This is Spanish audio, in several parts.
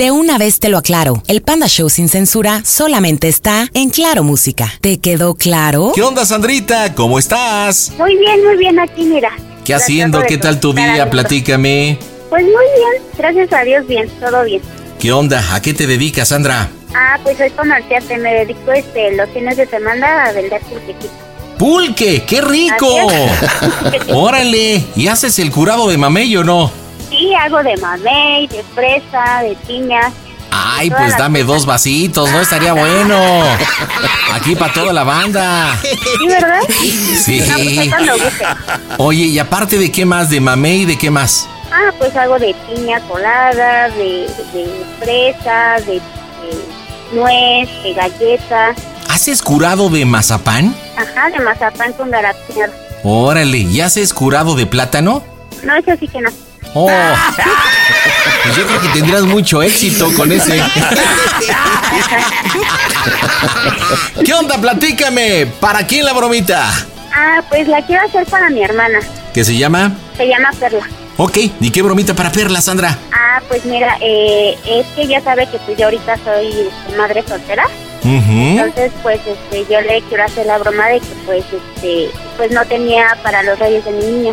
De una vez te lo aclaro, el Panda Show sin censura solamente está en Claro Música. ¿Te quedó claro? ¿Qué onda, Sandrita? ¿Cómo estás? Muy bien, muy bien aquí, mira. ¿Qué haciendo? ¿Qué tal tu día? Platícame. Pues muy bien, gracias a Dios, bien, todo bien. ¿Qué onda? ¿A qué te dedicas, Sandra? Ah, pues soy comerciante, me dedico este, los fines de semana a vender pulquequitos. ¡Pulque! ¡Qué rico! Órale, ¿y haces el curado de mamey o no? Sí, hago de mamey, de fresa, de piña. Ay, pues dame dos vasitos, ¿no? Estaría bueno. Aquí para toda la banda. ¿Sí, verdad? Sí. No, pues. Oye, y aparte de qué más, de mamey, ¿de qué más? Ah, pues hago de piña colada, de, de fresa, de, de nuez, de galleta. ¿Haces curado de mazapán? Ajá, de mazapán con garapiñado. Órale, ¿y haces curado de plátano? No, eso sí que no. Oh, pues yo creo que tendrás mucho éxito con ese. ¿Qué onda? Platícame. ¿Para quién la bromita? Ah, pues la quiero hacer para mi hermana. ¿Qué se llama? Se llama Perla. Ok, ¿y qué bromita para Perla, Sandra? Ah, pues mira, eh, es que ya sabe que pues yo ahorita soy este, madre soltera. Entonces, pues este, yo le quiero hacer la broma de que pues este, pues no tenía para los reyes de mi niña.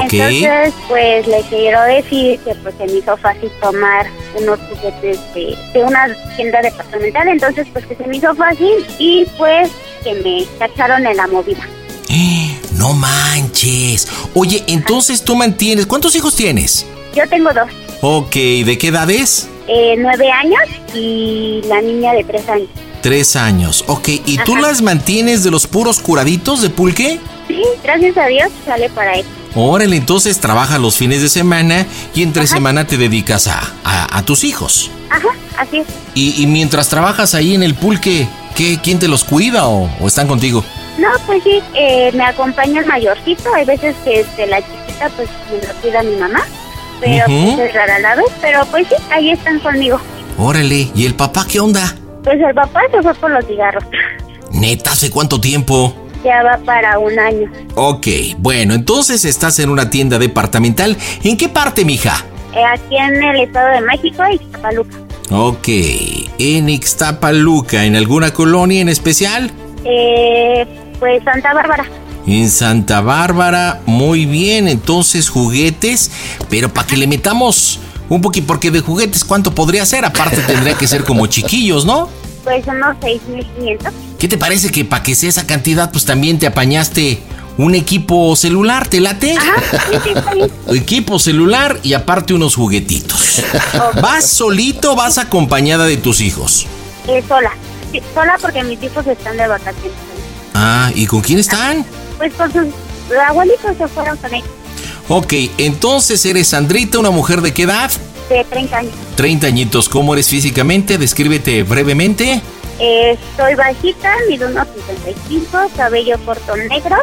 Entonces, pues le quiero decir que pues se me hizo fácil tomar unos juguetes de, de una tienda departamental, entonces pues que se me hizo fácil y pues que me cacharon en la movida. No manches. Oye, entonces tú mantienes. ¿Cuántos hijos tienes? Yo tengo dos, Ok, ¿de qué edad es? eh, nueve años y la niña de tres años. Tres años. Ok, ¿y tú las mantienes de los puros curaditos de pulque? Sí, gracias a Dios sale para eso. Órale, entonces trabaja los fines de semana y entre semana te dedicas a, a- a tus hijos. Ajá, así es. Y, y mientras trabajas ahí en el pulque, ¿qué, ¿quién te los cuida o, o están contigo? No, pues sí, eh, me acompaña el mayorcito. Hay veces que este, la chiquita, pues me lo cuida mi mamá. Pero pues es rara la vez. Pero pues sí, ahí están conmigo. Órale, ¿y el papá qué onda? Pues el papá se fue por los cigarros. Neta, ¿hace cuánto tiempo? Ya va para un año. Ok, bueno, entonces estás en una tienda departamental. ¿En qué parte, mija? Eh, aquí en el Estado de México y Paluca. Ok, en Ixtapaluca, ¿en alguna colonia en especial? Eh, pues Santa Bárbara. En Santa Bárbara, muy bien, entonces juguetes, pero para que le metamos un poquito, porque de juguetes, ¿cuánto podría ser? Aparte tendría que ser como chiquillos, ¿no? Pues unos 6.500. ¿Qué te parece que para que sea esa cantidad, pues también te apañaste un equipo celular, ¿te late? Ajá, sí, sí. Equipo celular y aparte unos juguetitos. ¿Vas solito o vas acompañada de tus hijos? Eh, sola. Sí, sola porque mis hijos están de vacaciones. Ah, ¿y con quién están? Pues con sus abuelitos se fueron con ellos. Ok, entonces eres Sandrita, una mujer de qué edad? De 30 años. 30 añitos. ¿Cómo eres físicamente? Descríbete brevemente. Eh, soy bajita, mido unos 55, cabello corto negro,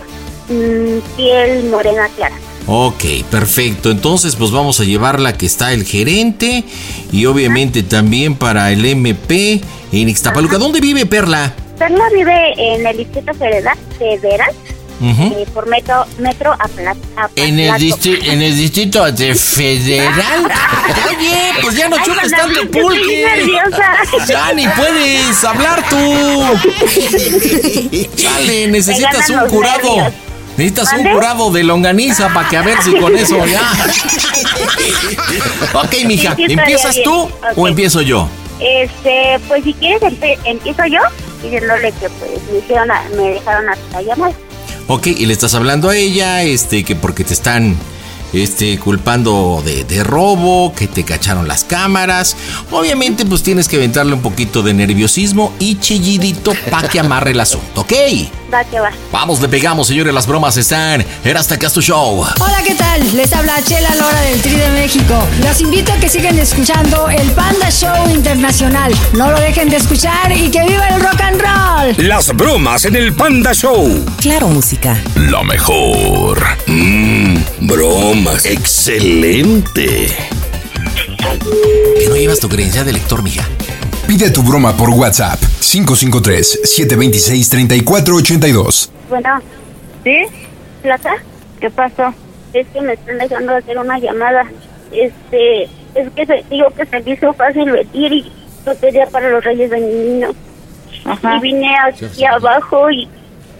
mm, piel morena clara. Ok, perfecto. Entonces, pues vamos a llevarla que está el gerente y obviamente también para el MP en Ixtapaluca. ¿Dónde vive Perla? Perla vive en el distrito federal, eh, por metro, metro a, Pla- a En el, Plato. distri- en el distrito de federal. Oye, pues ya no Ay, chupes tanto pulque. Ya ni puedes hablar tú. Chale, necesitas un curado. nervios. Necesitas un curado de longaniza para que a ver si con eso ya. ok, mija, Sí, sí, estaría ¿empiezas bien. tú o empiezo yo? Este, pues si quieres empiezo yo diciéndole que pues me hicieron a- me dejaron hasta llamar. Ok, y le estás hablando a ella, este, que porque te están este, culpando de, de robo, que te cacharon las cámaras. Obviamente, pues tienes que aventarle un poquito de nerviosismo y chillidito para que amarre el asunto, ¿ok? Va que va. Vamos, le pegamos, señores, las bromas están. Era hasta acá tu show. Hola, ¿qué tal? Les habla Chela Lora del Tri de México. Los invito a que sigan escuchando el Panda Show Internacional. No lo dejen de escuchar y que viva el rock and roll. Las bromas en el Panda Show. Claro Música. La mejor. Mmm, Excelente. Que no llevas tu creencia de lector, mija. Pide tu broma por WhatsApp 553-726-3482. Bueno, ¿Sí? Plata, ¿Qué pasó? es que me están dejando hacer una llamada. Este, es que se, digo que se me hizo fácil venir y lo pedía para los reyes de mi niño. Ajá. Y vine aquí abajo y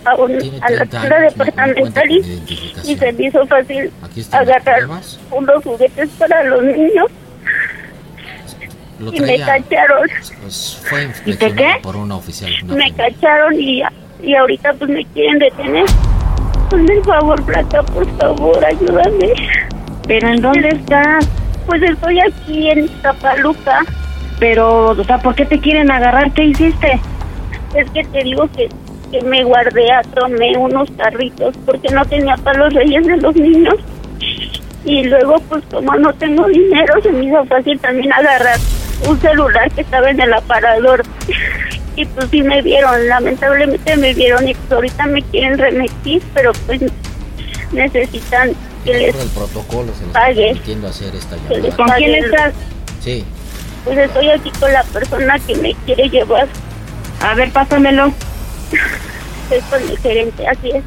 a, un- a la tienda departamental y, y se me hizo fácil agarrar unos juguetes para los niños y me cacharon. ¿Y te qué? por una oficial. Me cacharon y, y ahorita pues me quieren detener. Hazme el favor, Plata, por favor, ayúdame. ¿Pero en dónde estás? Pues estoy aquí en Tapaluca. Pero, o sea, ¿por qué te quieren agarrar? ¿Qué hiciste? Es que te digo que, que me guardé, tomé unos carritos porque no tenía para los reyes de los niños. Y luego, pues como no tengo dinero, se me hizo fácil también agarrar un celular que estaba en el aparador. Y pues sí me vieron, lamentablemente me vieron y pues ahorita me quieren remitir, pero pues necesitan que les protocolo se pague. hacer esta les ¿Con quién el- estás? Sí. Pues estoy aquí con la persona que me quiere llevar. A ver, pásamelo. Es con el gerente, así es.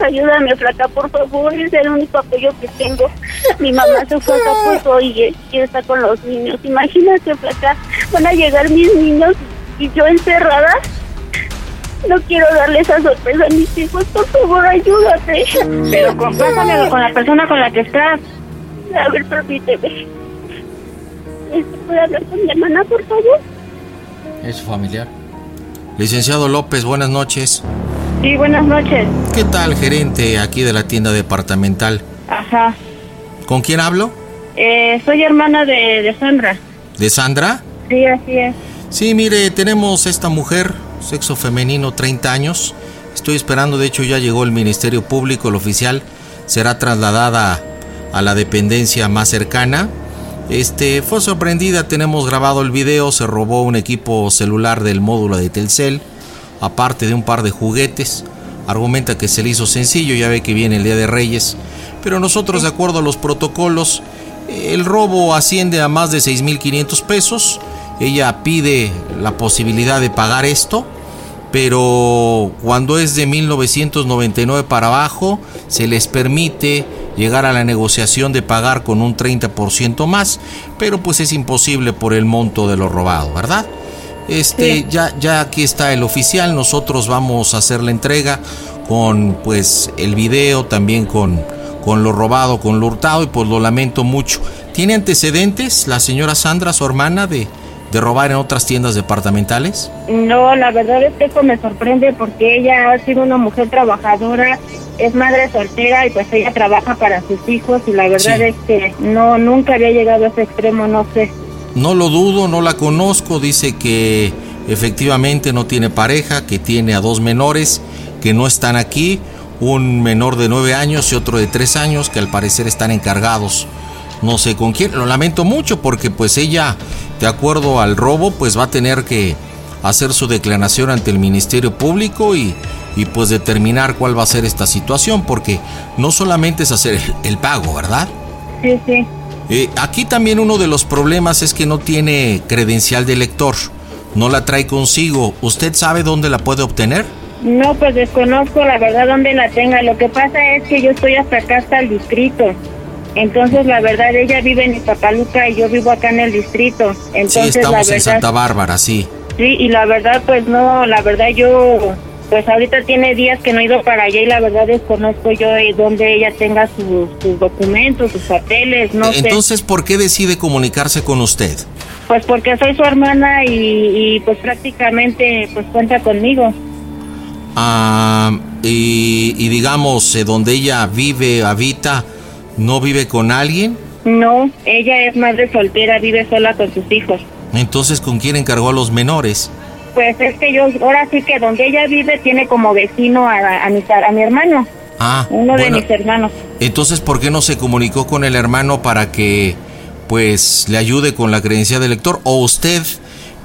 Ayúdame, flaca, por favor, es el único apoyo que tengo. Mi mamá se fue a Acapulco y, y está con los niños. Imagínate, flaca, van a llegar mis niños y yo encerrada. No quiero darle esa sorpresa a mis hijos, por favor, ayúdate. Pero con, pásamelo con la persona con la que estás. A ver, permíteme. ¿Puedo hablar con mi hermana, por favor? Es familiar. Licenciado López, buenas noches. Sí, buenas noches. ¿Qué tal, gerente aquí de la tienda departamental? Ajá. ¿Con quién hablo? Eh, soy hermana de, de Sandra. ¿De Sandra? Sí, así es. Sí, mire, tenemos esta mujer, sexo femenino, 30 años. Estoy esperando, de hecho ya llegó el Ministerio Público, el oficial. Será trasladada a la dependencia más cercana. Este, fue sorprendida, tenemos grabado el video, se robó un equipo celular del módulo de Telcel, aparte de un par de juguetes. Argumenta que se le hizo sencillo, ya ve que viene el Día de Reyes. Pero nosotros, de acuerdo a los protocolos, el robo asciende a más de 6.500 pesos. Ella pide la posibilidad de pagar esto, pero cuando es de 1999 para abajo, se les permite llegar a la negociación de pagar con un 30% más, pero pues es imposible por el monto de lo robado, ¿verdad? Este, ya, ya aquí está el oficial, nosotros vamos a hacer la entrega con pues el video, también con, con lo robado, con lo hurtado y pues lo lamento mucho. ¿Tiene antecedentes la señora Sandra, su hermana, de, de robar en otras tiendas departamentales? No, la verdad es que eso me sorprende porque ella ha sido una mujer trabajadora, es madre soltera y pues ella trabaja para sus hijos y la verdad Sí. es que no, nunca había llegado a ese extremo, no sé. No lo dudo, no la conozco, dice que efectivamente no tiene pareja, que tiene a dos menores que no están aquí, un menor de nueve años y otro de tres años que al parecer están encargados. No sé con quién, lo lamento mucho porque pues ella, de acuerdo al robo, pues va a tener que hacer su declaración ante el Ministerio Público y, y pues determinar cuál va a ser esta situación, porque no solamente es hacer el, pago, ¿verdad? Sí, sí. Eh, aquí también uno de los problemas es que no tiene credencial de lector, no la trae consigo. ¿Usted sabe dónde la puede obtener? No, pues desconozco la verdad dónde la tenga. Lo que pasa es que yo estoy hasta acá, hasta el distrito. Entonces, la verdad, ella vive en Iztapaluca y yo vivo acá en el distrito. Entonces, sí, estamos la en Santa Bárbara, sí. Sí, y la verdad, pues no, la verdad yo, pues ahorita tiene días que no he ido para allá y la verdad desconozco yo de dónde ella tenga sus, documentos, sus papeles, no Entonces, ¿por qué decide comunicarse con usted? Pues porque soy su hermana y, pues prácticamente pues cuenta conmigo. Ah, y, y digamos, eh, donde ella vive, habita, ¿no vive con alguien? No, ella es madre soltera, vive sola con sus hijos. Entonces, ¿con quién encargó a los menores? Pues es que yo, ahora sí que donde ella vive tiene como vecino a, a, mi, a mi hermano. Ah, uno de mis hermanos. Entonces, ¿por qué no se comunicó con el hermano para que, pues, le ayude con la creencia de lector? ¿O usted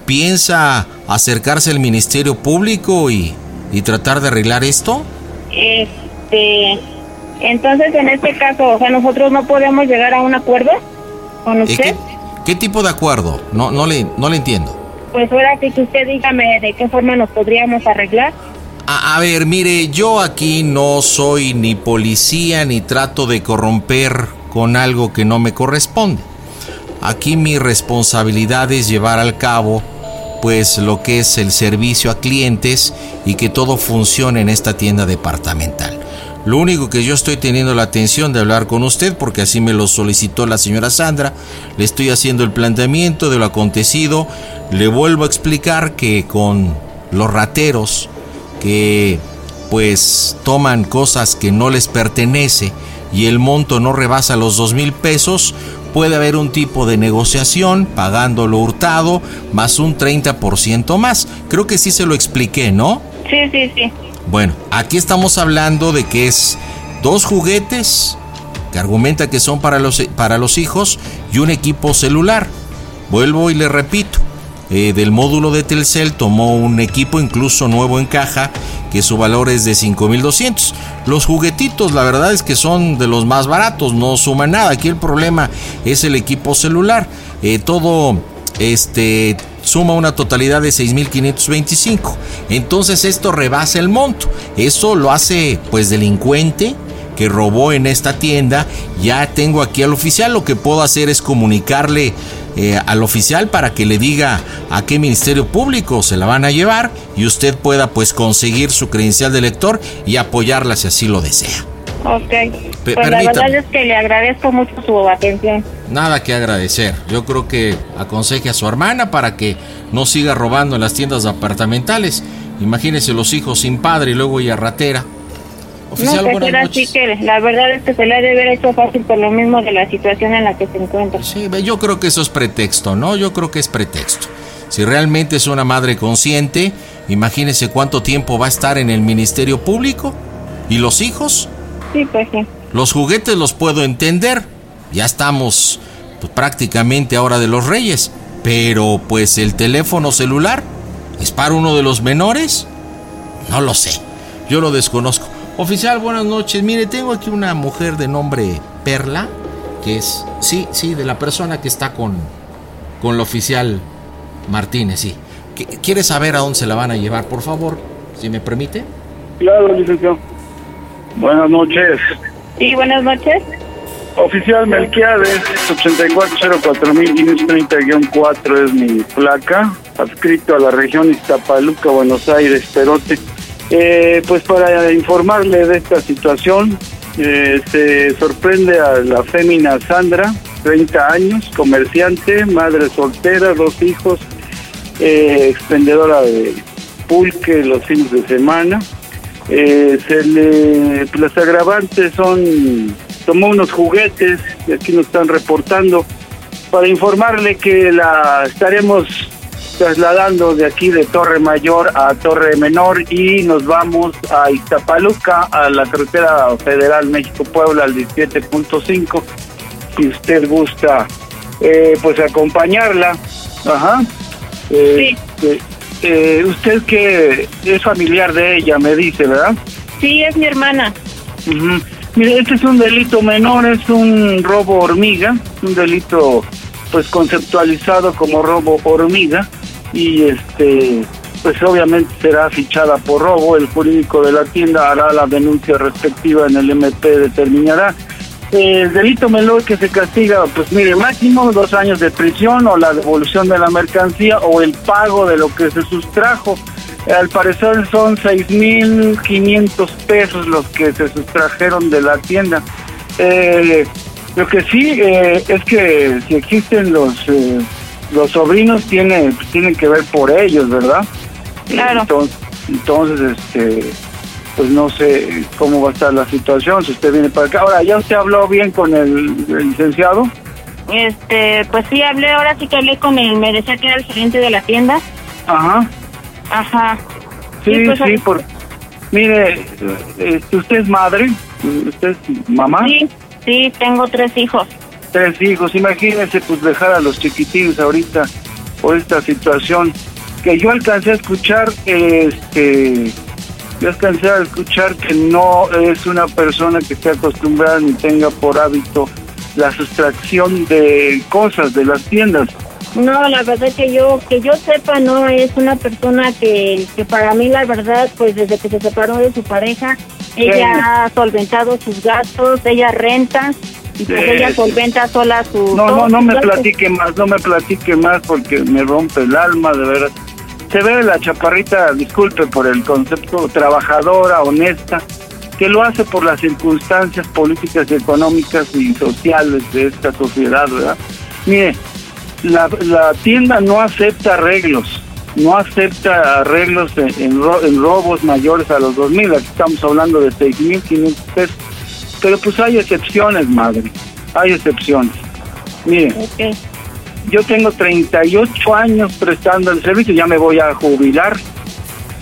piensa acercarse al Ministerio Público y, y tratar de arreglar esto? Este, entonces, en este caso, o sea, nosotros no podemos llegar a un acuerdo con usted. ¿Qué tipo de acuerdo? No, no, le, no le entiendo. Pues ahora que usted dígame de qué forma nos podríamos arreglar. A, a, ver, mire, yo aquí no soy ni policía ni trato de corromper con algo que no me corresponde. Aquí mi responsabilidad es llevar al cabo pues lo que es el servicio a clientes y que todo funcione en esta tienda departamental. Lo único que yo estoy teniendo la atención de hablar con usted, porque así me lo solicitó la señora Sandra, le estoy haciendo el planteamiento de lo acontecido, le vuelvo a explicar que con los rateros que pues toman cosas que no les pertenece y el monto no rebasa los dos mil pesos, puede haber un tipo de negociación pagando lo hurtado más un 30% más. Creo que sí se lo expliqué, ¿no? Sí, sí, sí. Bueno, aquí estamos hablando de que es dos juguetes que argumenta que son para los, para los hijos y un equipo celular. Vuelvo y le repito, eh, del módulo de Telcel tomó un equipo incluso nuevo en caja que su valor es de 5200. Los juguetitos la verdad es que son de los más baratos, no suman nada. Aquí el problema es el equipo celular. Eh, todo este suma una totalidad de 6.525. Entonces esto rebasa el monto. Eso lo hace pues delincuente que robó en esta tienda. Ya tengo aquí al oficial. Lo que puedo hacer es comunicarle eh, al oficial para que le diga a qué ministerio público se la van a llevar y usted pueda pues conseguir su credencial de lector y apoyarla si así lo desea. Ok. pues la verdad es que le agradezco mucho su atención. Nada que agradecer. Yo creo que aconseje a su hermana para que no siga robando en las tiendas apartamentales. Imagínese los hijos sin padre y luego ella ratera. Oficial, no, pues así que la verdad es que se le ha de haber hecho fácil por lo mismo de la situación en la que se encuentra. Sí, yo creo que eso es pretexto, ¿no? Yo creo que es pretexto. Si realmente es una madre consciente, imagínese cuánto tiempo va a estar en el Ministerio Público. ¿Y los hijos? Sí, pues sí. Los juguetes los puedo entender. Ya estamos pues, prácticamente ahora de los reyes. Pero pues el teléfono celular es para uno de los menores. No lo sé. Yo lo desconozco. Oficial, buenas noches. Mire, tengo aquí una mujer de nombre Perla, que es, sí, sí, de la persona que está con, con el oficial Martínez, sí. ¿Quiere saber a dónde se la van a llevar, por favor? Si me permite. Claro, licenciado. Buenas noches. Sí, buenas noches. Oficial Melquiades, 8404.530-4 es mi placa, adscrito a la región Iztapaluca, Buenos Aires, Perote. Eh, pues para informarle de esta situación, eh, se sorprende a la fémina Sandra, 30 años, comerciante, madre soltera, dos hijos, eh, expendedora de pulque los fines de semana. Eh, se le, los agravantes son, tomó unos juguetes, y aquí nos están reportando, para informarle que la estaremos trasladando de aquí de Torre Mayor a Torre Menor y nos vamos a Iztapaluca, a la carretera federal México-Puebla al 17.5. Si usted gusta, eh, pues acompañarla. Ajá. Eh, eh, eh, usted que es familiar de ella, me dice, ¿verdad? Sí, es mi hermana. Ujú. Mire, este es un delito menor, es un robo hormiga, un delito pues conceptualizado como robo hormiga y este pues obviamente será fichada por robo, el jurídico de la tienda hará la denuncia respectiva en el MP determinará. El delito menor que se castiga, pues mire, máximo dos años de prisión o la devolución de la mercancía o el pago de lo que se sustrajo. Al parecer son 6.500 pesos los que se sustrajeron de la tienda. Eh, lo que sí eh, es que si existen los eh, los sobrinos tiene tienen que ver por ellos, ¿verdad? Claro. Entonces, entonces, este, pues no sé cómo va a estar la situación si usted viene para acá. Ahora, ¿ya usted habló bien con el, el licenciado? Este, pues sí, hablé, ahora sí que hablé con él, me decía que era el gerente de la tienda. Ajá. Ajá. Sí, Sí, pues, sí, por... Mire, este, ¿usted es madre? ¿Usted es mamá? Sí, sí, tengo tres hijos. Tres hijos, imagínese pues dejar a los chiquitines ahorita por esta situación que yo alcancé a escuchar, este, yo alcancé a escuchar que no es una persona que esté acostumbrada ni tenga por hábito la sustracción de cosas de las tiendas. No, la verdad que yo, que yo sepa, no es una persona que, que para mí la verdad, pues desde que se separó de su pareja, ella ha solventado sus gastos, ella renta y pues Sí. ella solventa sola su... No, no, no me gastos. platique más, no me platique más porque me rompe el alma, de verdad. Se ve la chaparrita, disculpe por el concepto, trabajadora, honesta, que lo hace por las circunstancias políticas, económicas y sociales de esta sociedad, ¿verdad? Mire, la, la tienda no acepta arreglos, no acepta arreglos en, en ro- en robos mayores a los 2.000, aquí estamos hablando de 6.500 pesos. Pero pues hay excepciones, madre, hay excepciones. Mire, Ok. yo tengo 38 años prestando el servicio, ya me voy a jubilar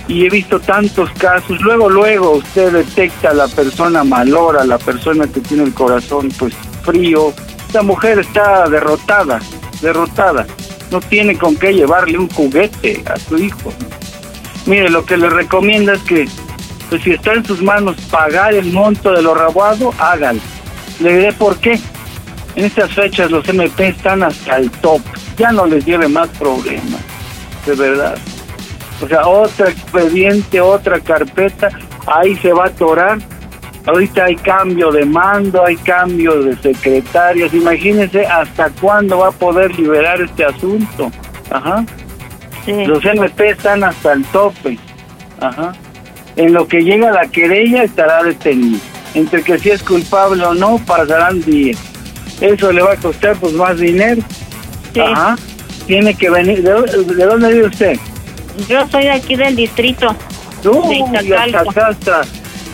y he visto tantos casos. Luego, luego usted detecta a la persona malora, la persona que tiene el corazón pues frío. Esta mujer está derrotada, derrotada. No tiene con qué llevarle un juguete a su hijo. Mire, lo que le recomienda es que pues si está en sus manos pagar el monto de lo robado, hágalo. Le diré por qué. En estas fechas los MP están hasta el top. Ya no les lleve más problemas. De verdad. O sea, otro expediente, otra carpeta, ahí se va a atorar. Ahorita hay cambio de mando, hay cambio de secretarios. Imagínense hasta cuándo va a poder liberar este asunto. Ajá. Los MP están hasta el tope. Ajá. En lo que llega la querella estará detenido. Entre que si es culpable o no, pasarán días. Eso le va a costar pues más dinero. Ajá. Tiene que venir. ¿De, dó- de dónde vive usted? Yo soy de aquí del distrito. Uy, de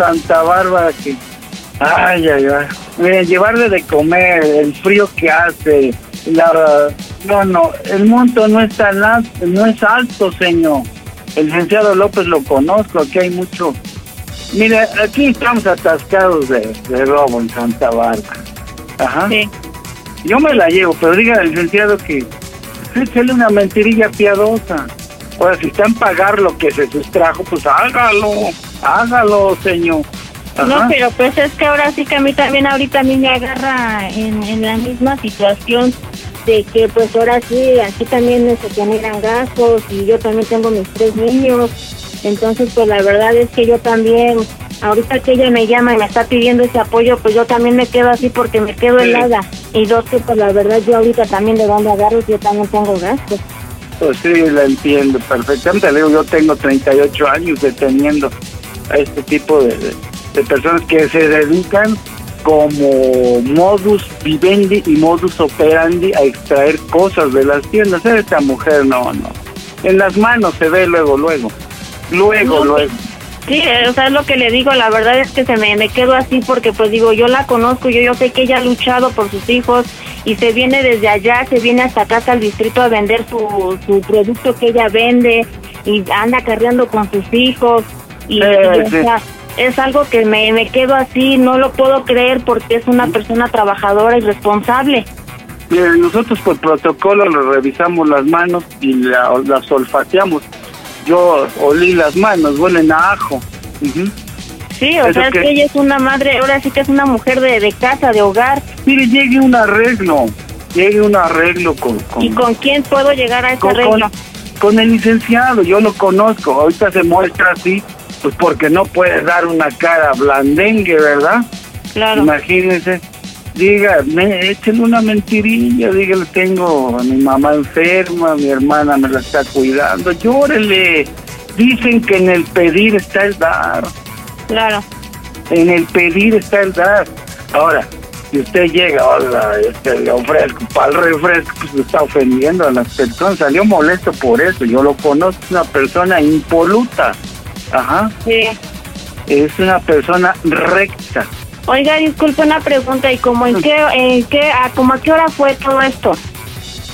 Santa Bárbara que... Ay, ay, ay. Miren, llevarle de comer, el frío que hace, la... No, no, el monto no es tan alto, no es alto, señor. El licenciado López lo conozco, aquí hay mucho... Mire, aquí estamos atascados de, de robo en Santa Bárbara. Ajá. Yo me la llevo, pero diga al licenciado que échale una mentirilla piadosa. Ahora, si está en pagar lo que se sustrajo, pues hágalo, hágalo, señor. No, pero pues es que ahora sí que a mí también ahorita a mí me agarra en, en la misma situación de que pues ahora sí, aquí también se generan gastos y yo también tengo mis tres niños. Entonces pues la verdad es que yo también, ahorita que ella me llama y me está pidiendo ese apoyo, pues yo también me quedo así porque me quedo Sí. helada. Y dos que pues la verdad yo ahorita también de dónde agarro yo también tengo gastos. Pues sí, la entiendo perfectamente. Le digo, yo tengo 38 años deteniendo a este tipo de, de- personas que se dedican como modus vivendi y modus operandi a extraer cosas de las tiendas. Esta mujer no, no. En las manos se ve luego, luego. Luego, No, luego. Sí, eh, o sea, es lo que le digo, la verdad es que se me, me quedo así porque pues digo, yo la conozco, yo, yo sé que ella ha luchado por sus hijos y se viene desde allá, se viene hasta acá hasta el distrito a vender su, su producto que ella vende y anda cargando con sus hijos y, o sea, es algo que me, me quedo así, no lo puedo creer porque es una persona trabajadora y responsable. Nosotros por protocolo le revisamos las manos y la- las olfateamos. Yo olí las manos, huelen a ajo. Sí, o ¿Eso sea, es qué? que ella es una madre, ahora sí que es una mujer de, de casa, de hogar. Mire, llegue un arreglo, llegue un arreglo con, con, ¿Y con quién puedo llegar a ese con, arreglo? con- con el licenciado, yo lo conozco, ahorita se muestra así, pues porque no puede dar una cara blandengue, ¿verdad? Claro. Imagínense, dígame, échenle una mentirilla, dígale, tengo a mi mamá enferma, mi hermana me la está cuidando, llórele. Dicen que en el pedir está el dar. Claro. En el pedir está el dar. Ahora, si usted llega, hola, este, le ofrezco para el refresco, pues está ofendiendo a las personas. Salió molesto por eso. Yo lo conozco, es una persona impoluta. Ajá. Sí. Es una persona recta. Oiga, disculpe una pregunta, ¿y como en qué, en qué, a, como a qué hora fue todo esto?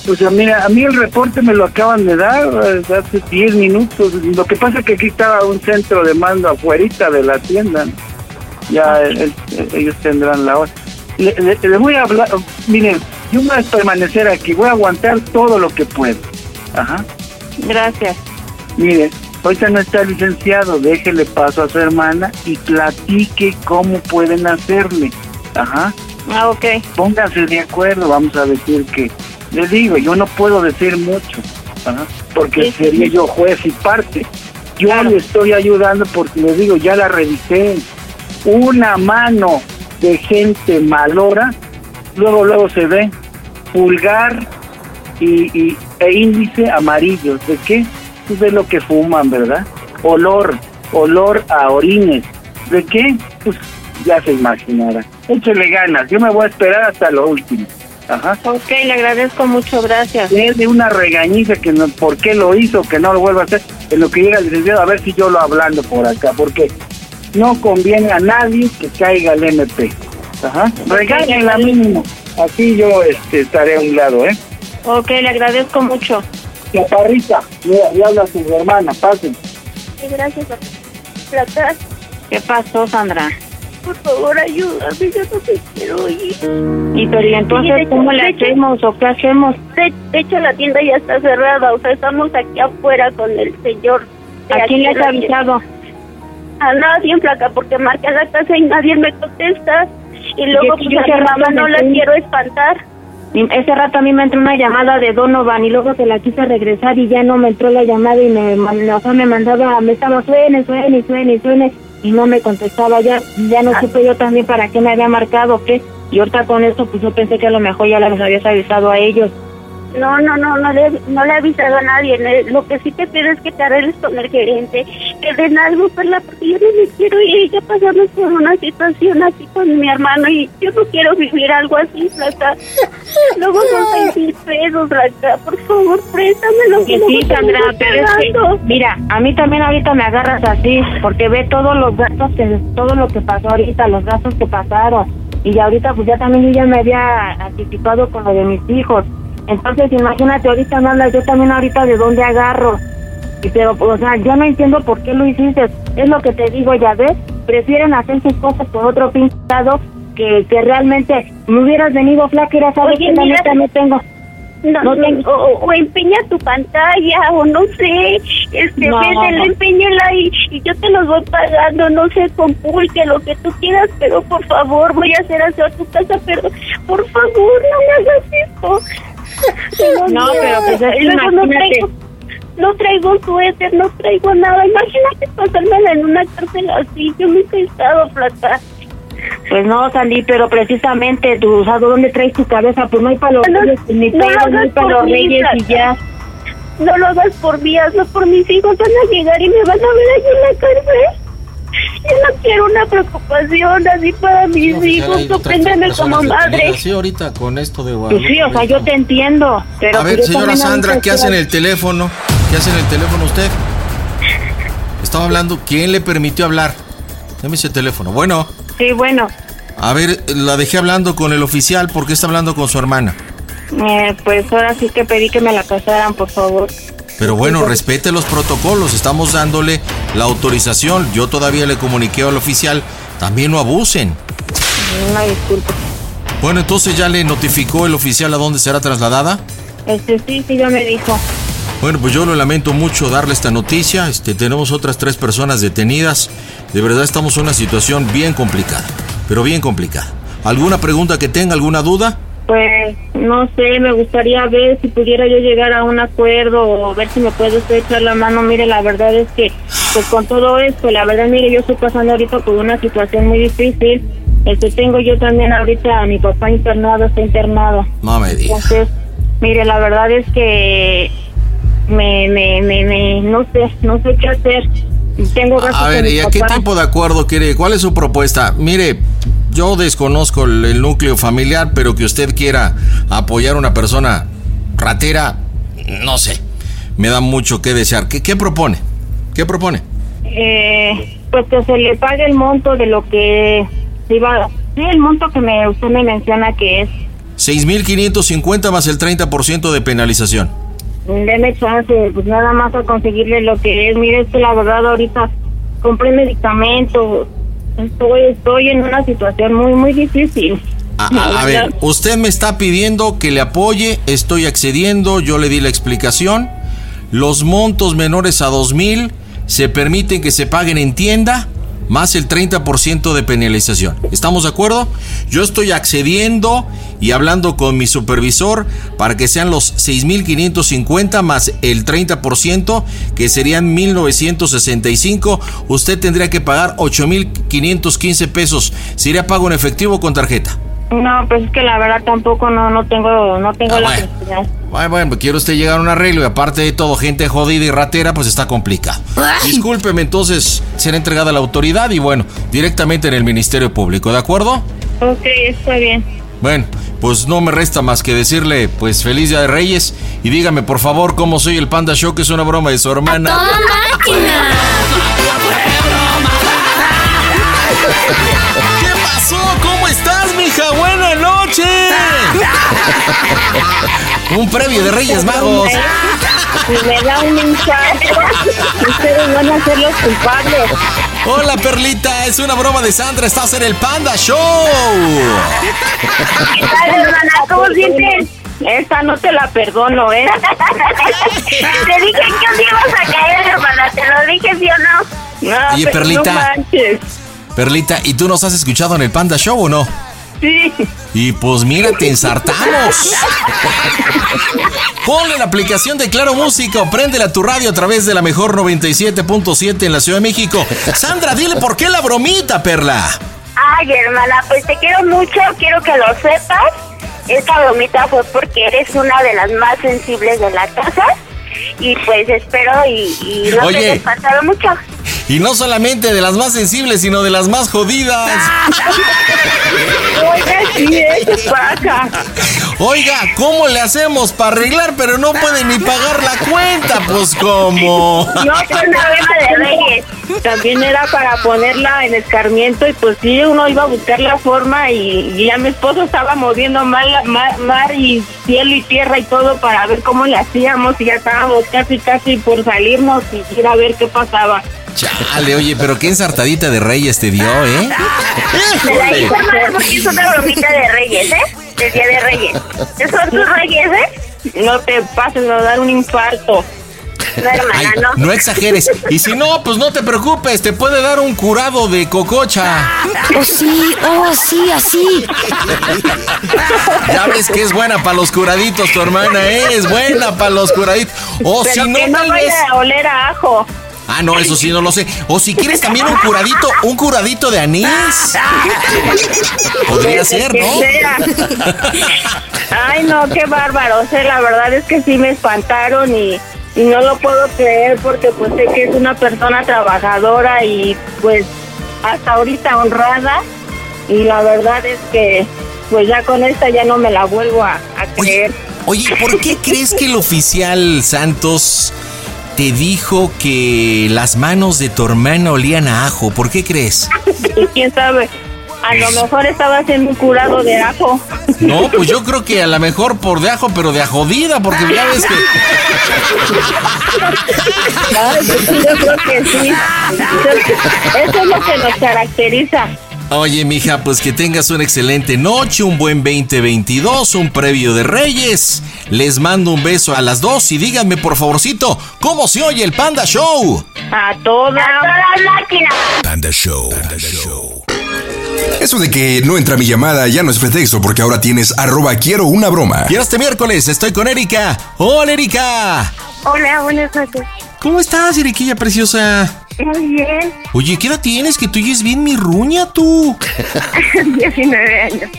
Pues a mira, a mí el reporte me lo acaban de dar eh, hace 10 minutos. Lo que pasa es que aquí estaba un centro de mando afuerita de la tienda. ¿no? Ya el- el- ellos tendrán la hora. Le, le- le voy a hablar, miren, yo voy a permanecer aquí, voy a aguantar todo lo que puedo. Ajá. Gracias. Mire, ahorita no está licenciado, déjele paso a su hermana y platique cómo pueden hacerle. Ajá. Ah, ok. Pónganse de acuerdo, vamos a decir que, les digo, yo no puedo decir mucho, ajá, porque sí, sería sí. yo juez y parte. Yo Claro. le estoy ayudando porque les digo, ya la revisé. Una mano de gente malora, luego luego se ve pulgar y, y- e índice amarillos. ¿De qué? Pues de lo que fuman, ¿verdad? Olor, olor a orines. ¿De qué? Pues ya se imaginará. Échele ganas, yo me voy a esperar hasta lo último. Ajá. Ok, le agradezco mucho, gracias. de una regañiza que no, por qué lo hizo, que no lo vuelva a hacer, en lo que llega el licenciado, a ver si yo lo hablando por acá, porque no conviene a nadie que caiga el MP. Ajá. Regáñenla mínimo. Aquí yo este, estaré a un lado, ¿eh? Ok, le agradezco mucho. Chaparrita, mira, ya habla su hermana, pasen. Sí, Gracias, Plata. ¿Qué pasó, Sandra? Por favor, ayúdame, yo no te quiero ir. Y pero ¿y entonces Sí, hecho- cómo le hacemos o qué hacemos? De, de hecho, la tienda ya está cerrada, o sea, estamos aquí afuera con el señor. ¿A quién le has avisado? A nadie placa, porque marqué a la casa y nadie me contesta. Y luego, que pues, yo a mi mamá no la quiero espantar. Ese rato a mí me entró una llamada de Donovan y luego se la quise regresar y ya no me entró la llamada y me, o sea, me mandaba, me estaba suene, suene, suene, suene y no me contestaba. Ya, ya no supe yo también para qué me había marcado, qué, y ahorita con eso pues yo pensé que a lo mejor ya les habías avisado a ellos. No, no, no, no le, no le he avisado a nadie. Lo que sí te pido es que te arregles con el gerente, que den algo, Perla, porque yo no me quiero ir. Ya pasamos por una situación así con mi hermano y yo no quiero vivir algo así, Flaca. Luego son seis mil pesos, Flaca. Por favor, préstamelo. Que sí, Sandra, pero es que, mira, a mí también ahorita me agarras así, porque ve todos los gastos, que todo lo que pasó ahorita, los gastos que pasaron. Y ahorita, pues ya también yo ya me había anticipado con lo de mis hijos. Entonces, imagínate, ahorita me hablas, yo también ahorita de dónde agarro. Y pero, o sea, yo no entiendo por qué lo hiciste. Es lo que te digo, ya ves, prefieren hacer sus cosas por otro pintado que, que realmente me hubieras venido flaca y sabes Oye, que la mira, neta no tengo. No, No no, tengo- o, o empeña tu pantalla, o no sé, este, No, véndela, no. empeñala y, y yo te los voy pagando, no sé, con pulque, lo que tú quieras, pero por favor, voy a hacer aseo a tu casa, pero por favor, no me hagas esto. No, pero pues es no imagínate. traigo, no traigo suéter, no traigo nada, imagínate pasármela en una cárcel así, yo nunca he estado plata. Pues no, Sandy, pero precisamente tú, o sea, ¿dónde traes tu cabeza? Pues no hay para los No, reyes, ni no lo pedo, no hay hagas para por los mí, reyes y ya. No lo hagas por mí, hazlo por mis hijos. Van a llegar y me van a ver ahí en la cárcel. Yo no quiero una preocupación así para mis No, hijos. hay Compréndeme como madre. Sí, ahorita con esto de Pues sí, o sea, yo te entiendo, pero... A ver, señora Sandra, ¿qué hace en el teléfono? ¿Qué hace en el teléfono usted? Estaba hablando, ¿quién le permitió hablar? Deme ese teléfono. Bueno, Sí, bueno, A ver, la dejé hablando con el oficial, ¿por qué está hablando con su hermana? Eh, pues ahora sí que pedí que me la pasaran, por favor. Pero bueno, respete los protocolos, estamos dándole la autorización. Yo todavía le comuniqué al oficial, también no abusen. Una disculpa. Bueno, entonces ya le notificó el oficial a dónde será trasladada. Este sí, sí, ya me dijo. Bueno, pues yo lo lamento mucho darle esta noticia. Este, tenemos otras tres personas detenidas. De verdad estamos en una situación bien complicada, pero bien complicada. ¿Alguna pregunta que tenga, alguna duda? Pues no sé, me gustaría ver si pudiera yo llegar a un acuerdo o ver si me puede usted echar la mano. Mire, la verdad es que, pues con todo esto, la verdad, mire, yo estoy pasando ahorita por una situación muy difícil. Este, tengo yo también ahorita a mi papá internado, está internado. No me digas. Entonces, mire, la verdad es que me, me, me, me, no sé, no sé qué hacer. Tengo gastos A ver, ¿y a qué tipo de acuerdo quiere? ¿Cuál es su propuesta? Mire, yo desconozco el, el núcleo familiar, pero que usted quiera apoyar a una persona ratera, no sé. Me da mucho que desear. ¿Qué, qué propone? ¿Qué propone? Eh, pues que se le pague el monto de lo que iba, sí, el monto que me usted me menciona que es. 6.550 más el 30% de penalización. Deme chance, pues nada más a conseguirle lo que es. Mire, es que la verdad ahorita compré medicamentos. Estoy, estoy en una situación muy, muy difícil. A, ver, usted me está pidiendo que le apoye, estoy accediendo, yo le di la explicación. Los montos menores a 2.000 se permiten que se paguen en tienda más el 30% de penalización. ¿Estamos de acuerdo? Yo estoy accediendo y hablando con mi supervisor para que sean los 6.550 más el 30%, que serían 1.965. Usted tendría que pagar 8.515 pesos. ¿Sería pago en efectivo con tarjeta? No, pues es que la verdad tampoco no, no tengo, no tengo Ah, la bueno. Bueno, bueno, pues quiere usted llegar a un arreglo y aparte de todo, gente jodida y ratera, pues está complicado. Discúlpeme, entonces será entregada a la autoridad y bueno, directamente en el Ministerio Público, ¿de acuerdo? Ok, está bien. Bueno, pues no me resta más que decirle, pues feliz Día de Reyes y dígame por favor cómo soy el Panda Show, que es una broma de su hermana. ¿Qué Un previo de Reyes Magos. Y me da un infarto. Ustedes van a ser los culpables. Hola, Perlita, es una broma de Sandra, estás en el Panda Show. ¿Qué tal, hermana? ¿Cómo sientes? Esta no te la perdono, ¿eh? Te dije que un día ibas a caer, hermana. Te lo dije, ¿sí o no? No, Oye, Perlita. No. Perlita, ¿y tú nos has escuchado en el Panda Show o no? Sí. Y pues mira, te ensartamos. Ponle la aplicación de Claro Música o préndela a tu radio a través de la mejor 97.7 en la Ciudad de México. Sandra, dile por qué la bromita, Perla. Ay, hermana, pues te quiero mucho, quiero que lo sepas. Esta bromita fue porque eres una de las más sensibles de la casa. Y pues espero y, y no Oye. te mucho. Y no solamente de las más sensibles, sino de las más jodidas. Oiga, sí. ¿Qué pasa? Oiga, ¿cómo le hacemos para arreglar, pero no puede ni pagar la cuenta? Pues como... No, pues una vez de Reyes. También era para ponerla en escarmiento y pues sí, uno iba a buscar la forma y, y ya mi esposo estaba moviendo mal, mar, mar y cielo y tierra y todo para ver cómo le hacíamos y ya estábamos casi casi por salirnos y ir a ver qué pasaba. Chale, oye, pero qué ensartadita de reyes te dio, ¿eh? Me la porque es una bromita de Reyes, ¿eh? De Día de Reyes. ¿Son tus Reyes, eh? No te pases, me va a dar un infarto. No, hermana, Ay, no. no exageres. Y si no, pues no te preocupes, te puede dar un curado de cococha. Oh, sí, oh, sí, así. Ya ves que es buena para los curaditos, tu hermana, ¿eh? Es buena para los curaditos. O si no, no tal vez. vaya a oler a ajo. Ah, no, eso sí no lo sé. O si quieres también un curadito, un curadito de anís. Podría ser, ¿no? sea. Ay, no, qué bárbaro. O sea, la verdad es que sí me espantaron y, y no lo puedo creer porque pues sé que es una persona trabajadora y pues hasta ahorita honrada. Y la verdad es que pues ya con esta ya no me la vuelvo a, a creer. Oye, ¿por qué crees que el oficial Santos te dijo que las manos de tu hermana olían a ajo? ¿Por qué crees? Quién sabe. A lo mejor estaba haciendo un curado de ajo. No, pues yo creo que a lo mejor por de ajo, pero de ajodida, porque ya ves que. yo creo que sí. Eso es lo que nos caracteriza. Oye, mija, pues que tengas una excelente noche, un buen 2022, un previo de Reyes. Les mando un beso a las dos y díganme, por favorcito, ¿cómo se oye el Panda Show? A todas las máquinas. Panda Show. Panda Show. Eso de que no entra mi llamada ya no es pretexto porque ahora tienes arroba quiero una broma. Y este miércoles estoy con Erika. Hola, Erika. Hola, buenas noches. ¿Cómo estás, Eriquilla preciosa? Muy bien. Oye, ¿qué edad tienes? Que tú oyes bien mi ruña, tú. 19 años.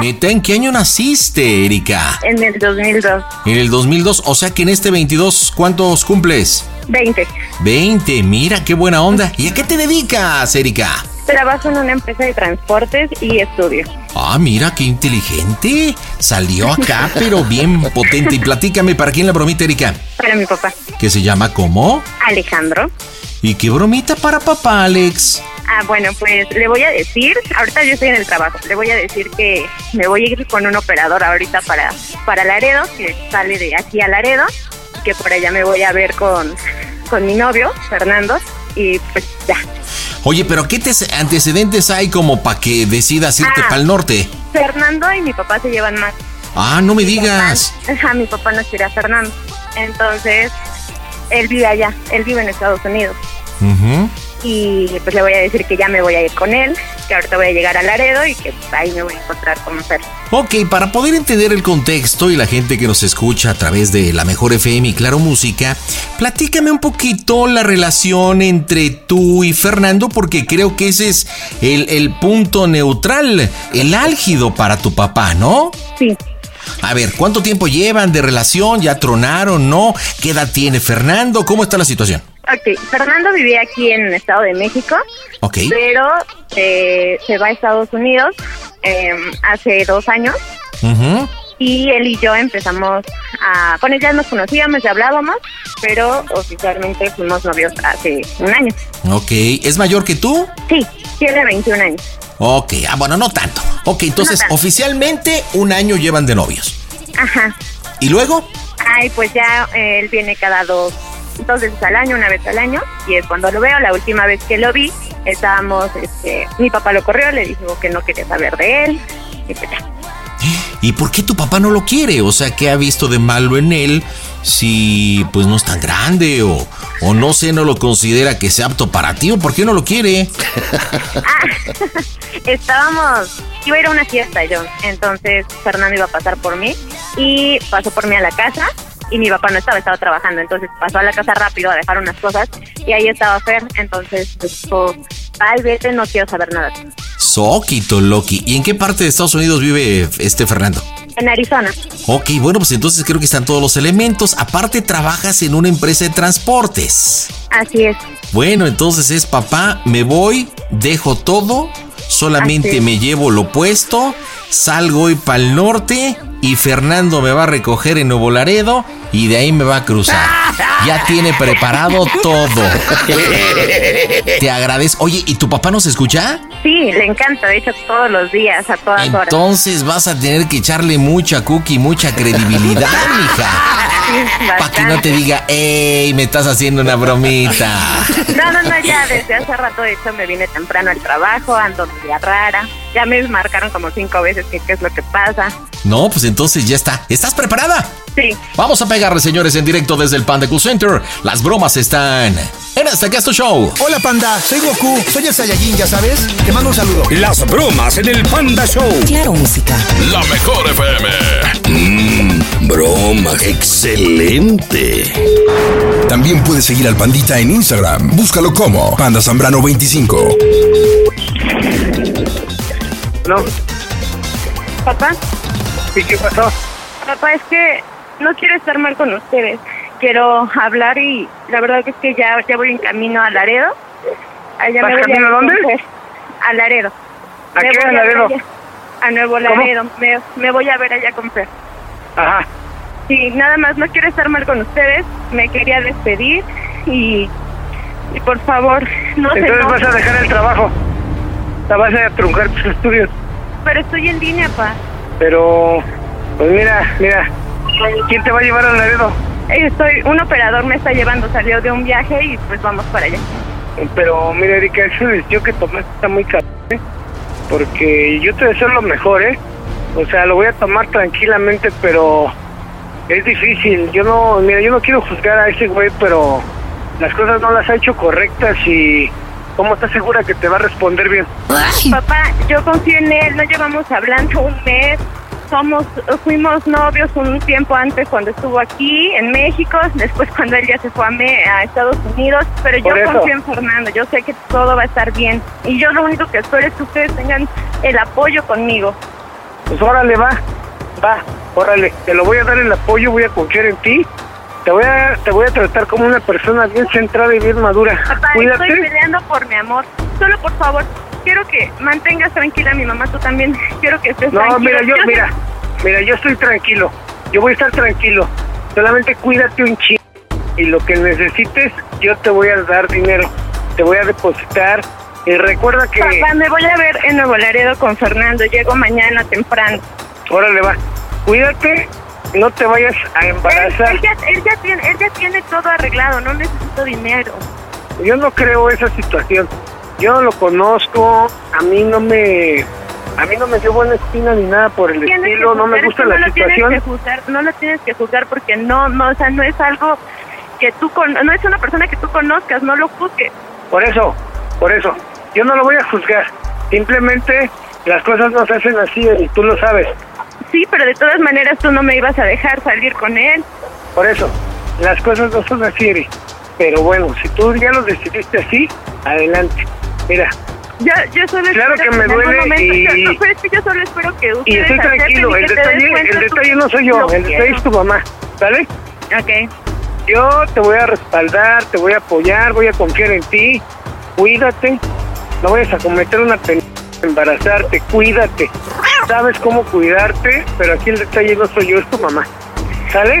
Neta, ¿en qué año naciste, Erika? En el 2002. En el 2002, o sea que en este 22, ¿cuántos cumples? 20. 20, mira qué buena onda. ¿Y a qué te dedicas, Erika? Trabajo en una empresa de transportes y estudio. Ah, mira qué inteligente. Salió acá, pero bien potente. Y platícame, ¿para quién la bromita, Erika? Para mi papá. ¿Que se llama cómo? Alejandro. ¿Y qué bromita para papá, Alex? Ah, bueno, pues le voy a decir, ahorita yo estoy en el trabajo, le voy a decir que me voy a ir con un operador ahorita para, para Laredo, que sale de aquí a Laredo, que por allá me voy a ver con, con mi novio, Fernando, y pues ya. Oye, pero ¿qué te antecedentes hay como para que decidas irte Ah. para el norte? Fernando y mi papá se llevan más. Ah, no me digas. Ajá, mi papá no quiere a Fernando. Entonces, él vive allá, él vive en Estados Unidos. Y pues le voy a decir que ya me voy a ir con él, que ahorita voy a llegar a Laredo y que ahí me voy a encontrar con Fer. Ok, para poder entender el contexto y la gente que nos escucha a través de la mejor FM y Claro Música, platícame un poquito la relación entre tú y Fernando, porque creo que ese es el, el punto neutral, el álgido para tu papá, ¿no? Sí. A ver, ¿cuánto tiempo llevan de relación? ¿Ya tronaron? ¿No? ¿Qué edad tiene Fernando? ¿Cómo está la situación? Ok, Fernando vivía aquí en el Estado de México, Ok. pero eh, se va a Estados Unidos eh, hace dos años Ujú. y él y yo empezamos a... Bueno, ya nos conocíamos, ya hablábamos, pero oficialmente fuimos novios hace un año. Ok, ¿es mayor que tú? Sí, tiene 21 años. Ok, ah, bueno, no tanto. Ok, entonces No tanto. oficialmente un año llevan de novios. Ajá. ¿Y luego? Ay, pues ya eh, él viene cada dos, dos veces al año, una vez al año, y es cuando lo veo. La última vez que lo vi, estábamos, este, mi papá lo corrió, le dijo que no quería saber de él, y pues ya. ¿Y por qué tu papá no lo quiere? O sea, ¿qué ha visto de malo en él si pues no es tan grande o, o no sé, no lo considera que sea apto para ti o por qué no lo quiere? Estábamos, iba a ir a una fiesta yo, entonces Fernando iba a pasar por mí y pasó por mí a la casa y mi papá no estaba, estaba trabajando, entonces pasó a la casa rápido a dejar unas cosas y ahí estaba Fer, entonces dijo, ay, vete, no quiero saber nada. Soquito Loki. ¿Y en qué parte de Estados Unidos vive este Fernando? En Arizona. Ok, bueno, pues entonces creo que están todos los elementos. Aparte, trabajas en una empresa de transportes. Así es. Bueno, entonces es papá, me voy, dejo todo, solamente me llevo lo puesto, salgo hoy para el norte y Fernando me va a recoger en Nuevo Laredo y de ahí me va a cruzar. Ya tiene preparado todo. Te agradezco. Oye, ¿y tu papá nos escucha? Sí, le encanta, de hecho todos los días, a todas horas. Entonces vas a tener que echarle mucha cookie, mucha credibilidad, mija. Para que no te diga, ¡ey! Me estás haciendo una bromita. No, no, no, ya desde hace rato, de hecho, me vine temprano al trabajo, ando media rara. Ya me marcaron como cinco veces que qué es lo que pasa. No, pues entonces ya está. ¿Estás preparada? Sí. Vamos a pegarle, señores, en directo desde el Panda Cool Center. Las bromas están en este Casto Show. Hola Panda, soy Goku, soy el Saiyajin, ya sabes. Te mando un saludo. Las bromas en el Panda Show. Claro, música. La mejor FM. Mmm, broma. Excelente. También puedes seguir al Pandita en Instagram. Búscalo como Panda Zambrano 25. No, ¿Papá? ¿Y qué pasó? Papá, es que no quiero estar mal con ustedes. Quiero hablar y la verdad es que ya, ya voy en camino a Laredo. Allá ¿Vas me voy camino a dónde? A Laredo. ¿A Me qué, voy a Laredo? allá. A Nuevo Laredo. Me, me voy a ver allá con Fer. Ajá. Sí, nada más no quiero estar mal con ustedes. Me quería despedir y, y por favor, no se Entonces vas a dejar el trabajo. la vas a truncar tus estudios. Pero estoy en línea, pa. Pero, pues mira, mira, ¿quién te va a llevar al Laredo? Estoy, un operador me está llevando, salió de un viaje y pues vamos para allá. Pero mira, Erika, esa decisión que tomaste está muy cabrón, ¿eh? Porque yo te deseo lo mejor, ¿eh? O sea, lo voy a tomar tranquilamente, pero es difícil. Yo no, mira, yo no quiero juzgar a ese güey, pero las cosas no las ha hecho correctas y ¿cómo estás segura que te va a responder bien? Papá, yo confío en él, no llevamos hablando un mes. Somos, fuimos novios un tiempo antes cuando estuvo aquí en México, después cuando él ya se fue a, Me- a Estados Unidos, pero yo eso. confío en Fernando, yo sé que todo va a estar bien y yo lo único que espero es que ustedes tengan el apoyo conmigo. Pues órale, va, va, órale, te lo voy a dar el apoyo, voy a confiar en ti. Te voy a, te voy a tratar como una persona bien centrada y bien madura. Papá, Cuídate. estoy peleando por mi amor. Solo por favor, quiero que mantengas tranquila a mi mamá, tú también. Quiero que estés No, tranquilo. mira, yo, Quiero que- mira, mira, yo estoy tranquilo. Yo voy a estar tranquilo. Solamente cuídate un chingo. Y lo que necesites, yo te voy a dar dinero. Te voy a depositar. Y recuerda que... Papá, me voy a ver en Nuevo Laredo con Fernando. Llego mañana temprano. Órale, va. Cuídate. No te vayas a embarazar. él ya, él, ya tiene, él ya tiene todo arreglado, no necesito dinero. Yo no creo esa situación. Yo no lo conozco. A mí no me... A mí no me dio buena espina ni nada por el Tienes estilo. No me gusta la no lo tienes situación. que juzgar, no lo tienes que juzgar porque no, no, o sea, no es algo que tú, con, no es una persona que tú conozcas, no lo juzgues. Por eso, por eso. Yo no lo voy a juzgar. Simplemente las cosas no se hacen así y tú lo sabes. Sí, pero de todas maneras tú no me ibas a dejar salir con él. Por eso, las cosas no son así, Eri. Pero bueno, si tú ya lo decidiste así, adelante. Mira, Yo, yo solo Claro que me duele momento- y- yo- no, pero es que yo solo espero que ustedes y estoy tranquilo. El detalle, el detalle no soy yo, el detalle es tu mamá, ¿sale? Ok. Yo te voy a respaldar, te voy a apoyar, voy a confiar en ti. Cuídate, no vayas a cometer una pena embarazarte, cuídate. Sabes cómo cuidarte, pero aquí el detalle no soy yo, es tu mamá. ¿Sale?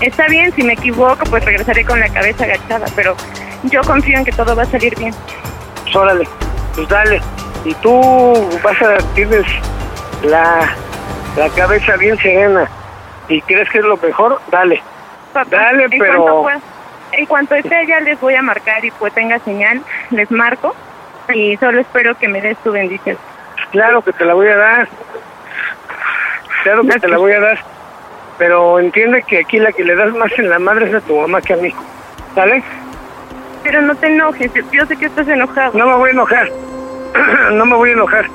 Está bien, si me equivoco, pues regresaré con la cabeza agachada, pero yo confío en que todo va a salir bien. Pues órale, pues dale. Y tú vas a, tienes la, la cabeza bien serena y crees que es lo mejor, dale. Papá, Dale, en pero- cuanto en cuanto esté ya les voy a marcar y pues tenga señal, les marco y solo espero que me des tu bendición. Claro que te la voy a dar. Claro que te la voy a dar. Pero entiende que aquí la que le das más en la madre es a tu mamá que a mí. ¿Sale? Pero no te enojes, yo- yo sé que estás enojado. No me voy a enojar. no me voy a enojar.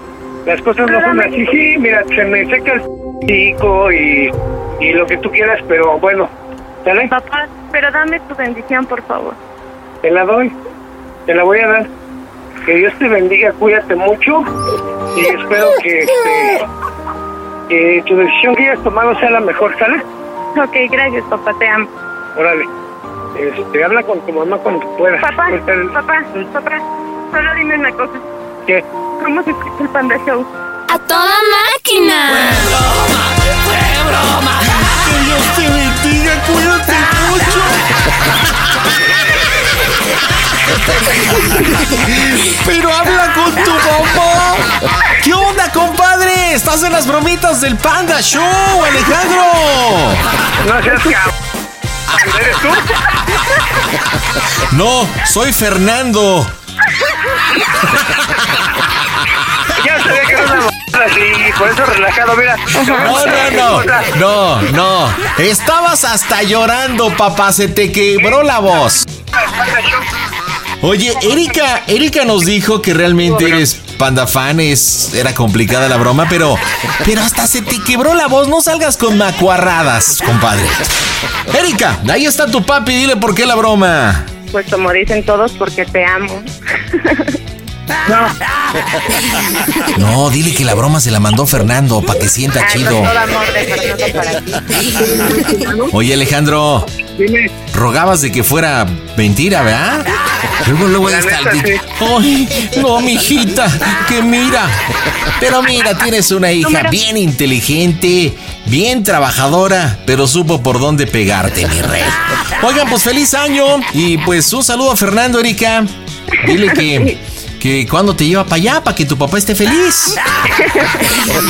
Las cosas no son así. Sí, mira, se me seca el chico y, y lo que tú quieras, pero bueno. ¿Sale? Papá, pero dame tu bendición, por favor. Te la doy. Te la voy a dar. Que Dios te bendiga, cuídate mucho y espero que, este, que tu decisión que hayas tomado sea la mejor, ¿sale? Ok, gracias, papá, te amo. Órale. Este, habla con tu mamá cuando puedas. Papá, el- papá, papá, solo dime una cosa. ¿Qué? ¿Cómo se escucha el Panda Show? ¡A toda máquina! Que Dios te bendiga, cuídate mucho. Pero habla con tu mamá. ¿Qué onda, compadre? Estás en las bromitas del Panda Show, Alejandro. No seas cabrón. ¿Eres tú? No, soy Fernando. Ya sabía que era una así, por eso relajado, mira. No, no, no, no, no. Estabas hasta llorando, papá. Se te quebró la voz. Oye, Erika, Erika nos dijo que realmente eres panda fan, es, era complicada la broma, pero, pero hasta se te quebró la voz, no salgas con macuarradas, compadre. Erika, ahí está tu papi, dile por qué la broma. Pues como dicen todos, porque te amo. No, dile que la broma se la mandó Fernando para que sienta chido. Oye, Alejandro, Dime. rogabas de que fuera mentira, ¿verdad? Luego, luego está. Ay, no, mijita, que mira. Pero mira, tienes una hija bien inteligente, bien trabajadora, pero supo por dónde pegarte, mi rey. Oigan, pues feliz año y pues un saludo a Fernando, Erika. Dile que, que cuando te lleva para allá, para que tu papá esté feliz.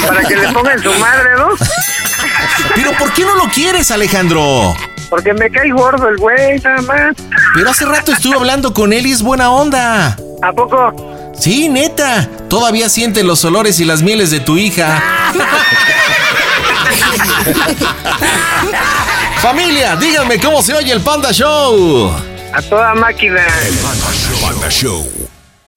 Para que le pongan su madre, ¿no? Pero ¿por qué no lo quieres, Alejandro? Porque me cae gordo el güey, nada más. Pero hace rato estuve hablando con él y es buena onda. ¿A poco? Sí, neta. Todavía siente los olores y las mieles de tu hija. Familia, díganme cómo se oye el Panda Show. A toda máquina. Panda Show.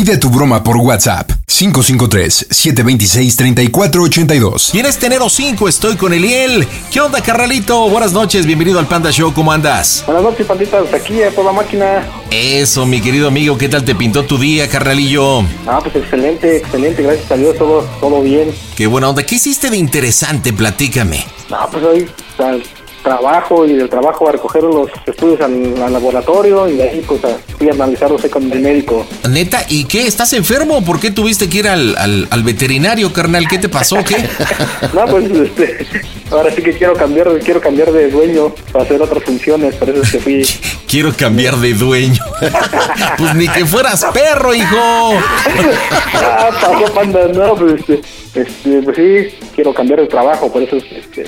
Pide tu broma por WhatsApp 553-726-3482. Y en este enero 5 estoy con Eliel. ¿Qué onda, carnalito? Buenas noches, bienvenido al Panda Show, ¿cómo andas? Buenas noches, panditas, aquí a toda máquina. Eso, mi querido amigo, ¿qué tal te pintó tu día, carnalillo? Ah, pues excelente, excelente, gracias a Dios, todo, todo bien. Qué buena onda. ¿Qué hiciste de interesante? Platícame. No, pues hoy al trabajo y del trabajo a recoger los estudios al, al laboratorio y de ahí pues a, fui a analizarlos con el médico. Neta, ¿y qué? ¿Estás enfermo? ¿Por qué tuviste que ir al, al, al veterinario, carnal? ¿Qué te pasó? ¿Qué? no, pues este, ahora sí que quiero cambiar, quiero cambiar de dueño para hacer otras funciones, por eso es que fui. Quiero cambiar de dueño. pues ni que fueras perro, hijo. ah, pasó panda, no, pues este, este, pues sí, quiero cambiar de trabajo, por eso es este.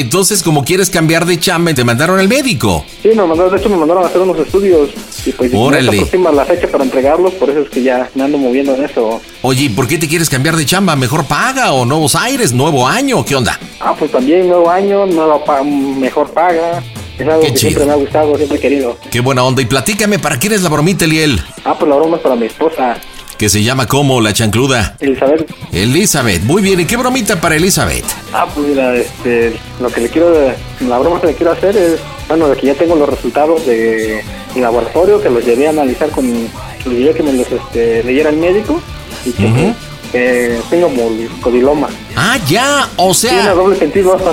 Entonces, como quieres cambiar de chamba, te mandaron al médico. Sí, me mandaron, de hecho me mandaron a hacer unos estudios y pues ya Órale. se aproxima la fecha para entregarlos, por eso es que ya me ando moviendo en eso. Oye, ¿y por qué te quieres cambiar de chamba? ¿Mejor paga o nuevos aires, nuevo año? ¿Qué onda? Ah, pues también nuevo año, nueva pa- mejor paga. Es algo Qué que chido. siempre me ha gustado, siempre he querido. Qué buena onda. Y platícame, ¿para quién es la bromita, Eliel? Ah, pues la broma es para mi esposa, Que se llama como la chancluda. Elizabeth. Elizabeth. Muy bien. ¿Y qué bromita para Elizabeth? Ah, pues mira, este, lo que le quiero, la broma que le quiero hacer es, bueno, de que ya tengo los resultados de mi laboratorio, que los llevé a analizar con, llevé a que me los este, leyera el médico y que, Ujú. que tengo codiloma. Ah, ya. O Tiene sea. doble sentido.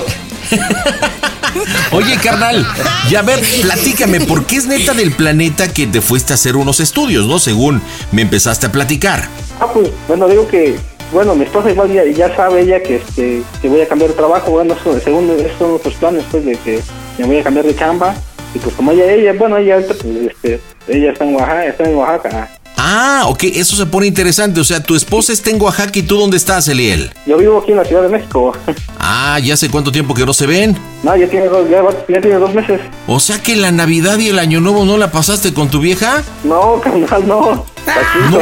Oye, carnal. Y a ver, platícame, ¿por qué es neta del planeta que te fuiste a hacer unos estudios, no? Según me empezaste a platicar. Ah, pues, bueno, digo que, bueno, mi esposa igual ya, ya sabe ella que, este, que voy a cambiar de trabajo, bueno, eso, según esos son nuestros planes, pues, de que me voy a cambiar de chamba, y pues como ella, ella, bueno, ella pues, este, ella está en Oaxaca, está en Oaxaca. Ah, ok, eso se pone interesante. O sea, tu esposa está en Oaxaca y tú dónde estás, Eliel. Yo vivo aquí en la Ciudad de México. Ah, ya sé cuánto tiempo que no se ven. No, ya tiene dos, ya, tiene dos meses. O sea que la Navidad y el Año Nuevo no la pasaste con tu vieja. No, carnal, no. ¡No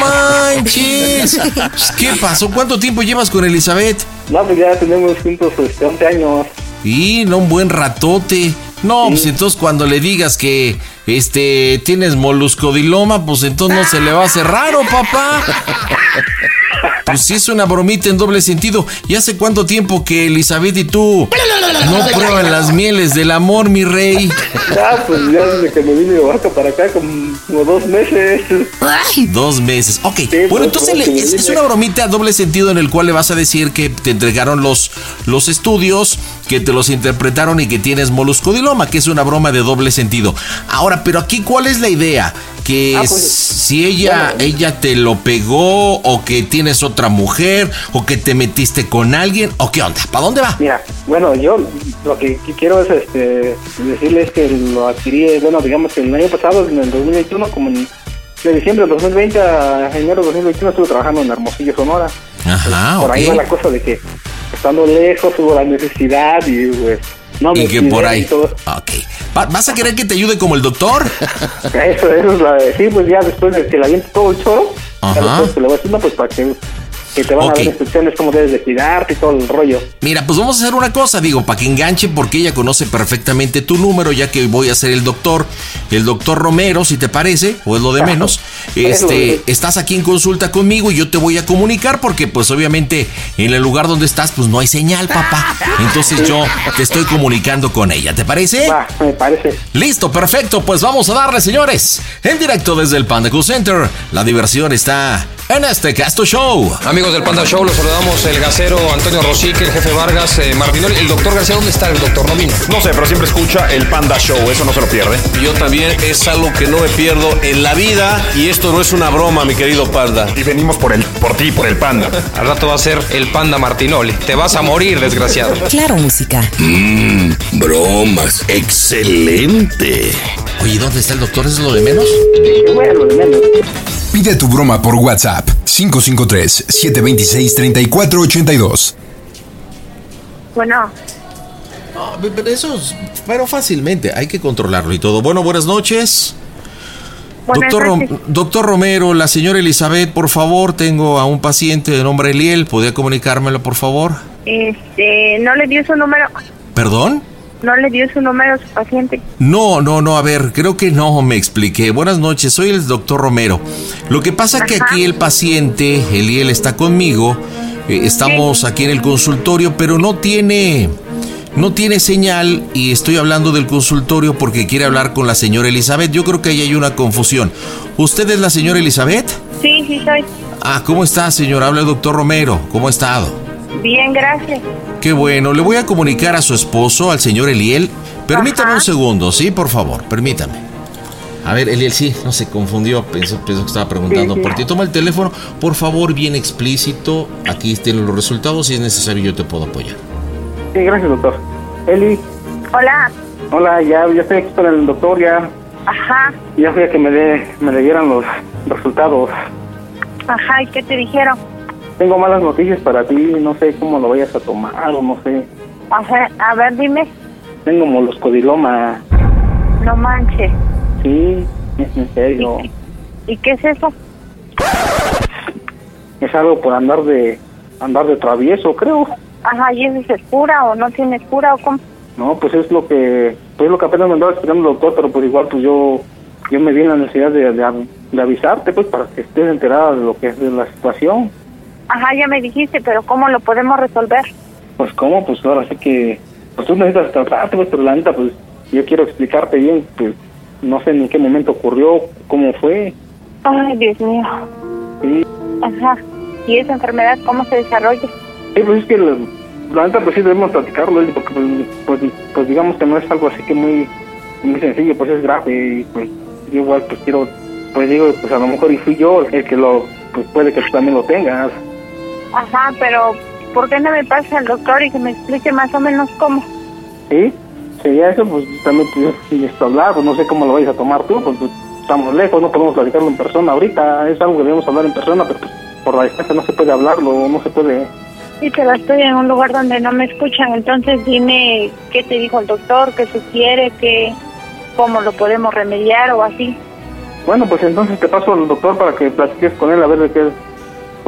manches! ¿Qué pasó? ¿Cuánto tiempo llevas con Elizabeth? No, pues ya tenemos juntos este, 11 años. Y no un buen ratote. No, pues entonces cuando le digas que este tienes moluscodiloma, pues entonces no se le va a hacer raro, papá. Pues sí es una bromita en doble sentido. ¿Y hace cuánto tiempo que Elizabeth y tú no prueban las mieles del amor, mi rey? Ah, pues ya desde que me vine de Oaxaca para acá, como, como dos meses. Dos meses. Ok. bueno, entonces le- es, me es una bromita a doble sentido en el cual le vas a decir que te entregaron los, los estudios, que te los interpretaron y que tienes moluscodiloma, que es una broma de doble sentido. Ahora, pero aquí, ¿cuál es la idea? Que Ah, pues, si ella, bueno. ella te lo pegó, o que tienes otra mujer, o que te metiste con alguien, o qué onda, ¿para dónde va? Mira, bueno, yo lo que que quiero es este, decirles que lo adquirí, bueno, digamos que el año pasado, en el 2021, como en, de diciembre del 2020 a enero del 2021 estuve trabajando en Hermosillo, Sonora. Ajá, Por ahí va la cosa de que estando lejos hubo la necesidad y pues No, y que por ahí. y todo. Ok. Va- ¿Vas a querer que te ayude como el doctor? Eso, eso es la de, sí, pues ya después de que le aviente todo el choro, Ajá. después que le voy haciendo, pues para que, que te van a dar instrucciones cómo debes de cuidarte y todo el rollo. Mira, pues vamos a hacer una cosa, digo, para que enganche, porque ella conoce perfectamente tu número, ya que voy a ser el doctor, el doctor Romero, si te parece, o es lo de menos. Este, estás aquí en consulta conmigo y yo te voy a comunicar, porque pues obviamente en el lugar donde estás, pues no hay señal, papá. Entonces yo te estoy comunicando con ella, ¿te parece? Va, me parece. Listo, perfecto, pues vamos a darle, señores. En directo desde el Panda Center, la diversión está en este Casto Show. Amigos del Panda Show, los saludamos el gasero Antonio Rosique, el jefe Vargas, eh, Martinoli. El doctor García, ¿dónde está el doctor? No vino. No sé, pero siempre escucha el Panda Show, eso no se lo pierde. Yo también es algo que no me pierdo en la vida y esto no es una broma, mi querido Panda. Y venimos por el, por ti, por el Panda. Al rato va a ser el Panda Martinoli. Te vas a morir, desgraciado. Claro, música. Mmm, bromas. Excelente. Oye, ¿dónde está el doctor? ¿Es lo de menos? Bueno, de menos. Pide tu broma por WhatsApp 553-726-3482. Bueno, No, pero eso, es- pero fácilmente, hay que controlarlo y todo. Bueno, buenas noches. Buenas doctor, Rom- doctor Romero, la señora Elizabeth, por favor, tengo a un paciente de nombre Eliel, ¿podría comunicármelo, por favor? este, no le dio su número, ¿Perdón? No le dio su número a su paciente. No, no, no, a ver, creo que no me expliqué. Buenas noches, soy el doctor Romero. Lo que pasa que aquí el paciente, Eliel, está conmigo. eh, estamos aquí en el consultorio, pero no tiene, no tiene señal y estoy hablando del consultorio porque quiere hablar con la señora Elizabeth. Yo creo que ahí hay una confusión. ¿Usted es la señora Elizabeth? Sí, sí soy. Ah, ¿cómo está, señora? Habla el doctor Romero. ¿Cómo ha estado? Bien, gracias. Qué bueno, le voy a comunicar a su esposo, al señor Eliel. Permítame un segundo, ¿sí? Por favor, permítame. A ver, Eliel, sí, no se confundió, pensó, pensó que estaba preguntando Sí, sí. por ti. Toma el teléfono, por favor, bien explícito. Aquí estén los resultados, si es necesario yo te puedo apoyar. Sí, gracias, doctor. Eli, Hola. hola, ya, ya estoy aquí con el doctor, ya, Ajá, ya fui a que me, dé, me le dieran los resultados. ajá, ¿y qué te dijeron? Tengo malas noticias para ti, no sé cómo lo vayas a tomar o no sé. Ajá, a ver, dime. Tengo moloscodiloma, No manches. sí, es en serio. ¿Y qué es eso? Es algo por andar de andar de travieso, creo. Ajá, ¿y eso es cura o no tienes cura o cómo? No, pues es lo que pues lo que apenas me andaba explicando el doctor, pero pues igual pues yo yo me vi en la necesidad de, de, de avisarte pues para que estés enterada de lo que es de la situación. Ajá, ya me dijiste, pero ¿cómo lo podemos resolver? Pues cómo, pues ahora sí que pues tú necesitas tratarte, pues pero la neta pues yo quiero explicarte bien, pues no sé en qué momento ocurrió, cómo fue. Ay, Dios mío. Sí, Ajá. ¿Y esa enfermedad cómo se desarrolla? Sí, pues es que la, la neta pues sí debemos platicarlo, Eli, porque pues, pues, pues digamos que no es algo así que muy muy sencillo, pues es grave y pues yo igual pues quiero, pues digo, pues a lo mejor y fui yo el que lo, pues puede que tú también lo tengas. Ajá, pero ¿por qué no me pasa al doctor y que me explique más o menos cómo? ¿Sí? Sería eso, pues también necesito hablar, pues no sé cómo lo vais a tomar tú, pues, pues, estamos lejos, no podemos platicarlo en persona ahorita, es algo que debemos hablar en persona, pero pues, por la distancia no se puede hablarlo, no se puede... Sí, pero estoy en un lugar donde no me escuchan, entonces dime qué te dijo el doctor, qué sugiere, qué, cómo lo podemos remediar o así. Bueno, pues entonces te paso al doctor para que platiques con él a ver de qué.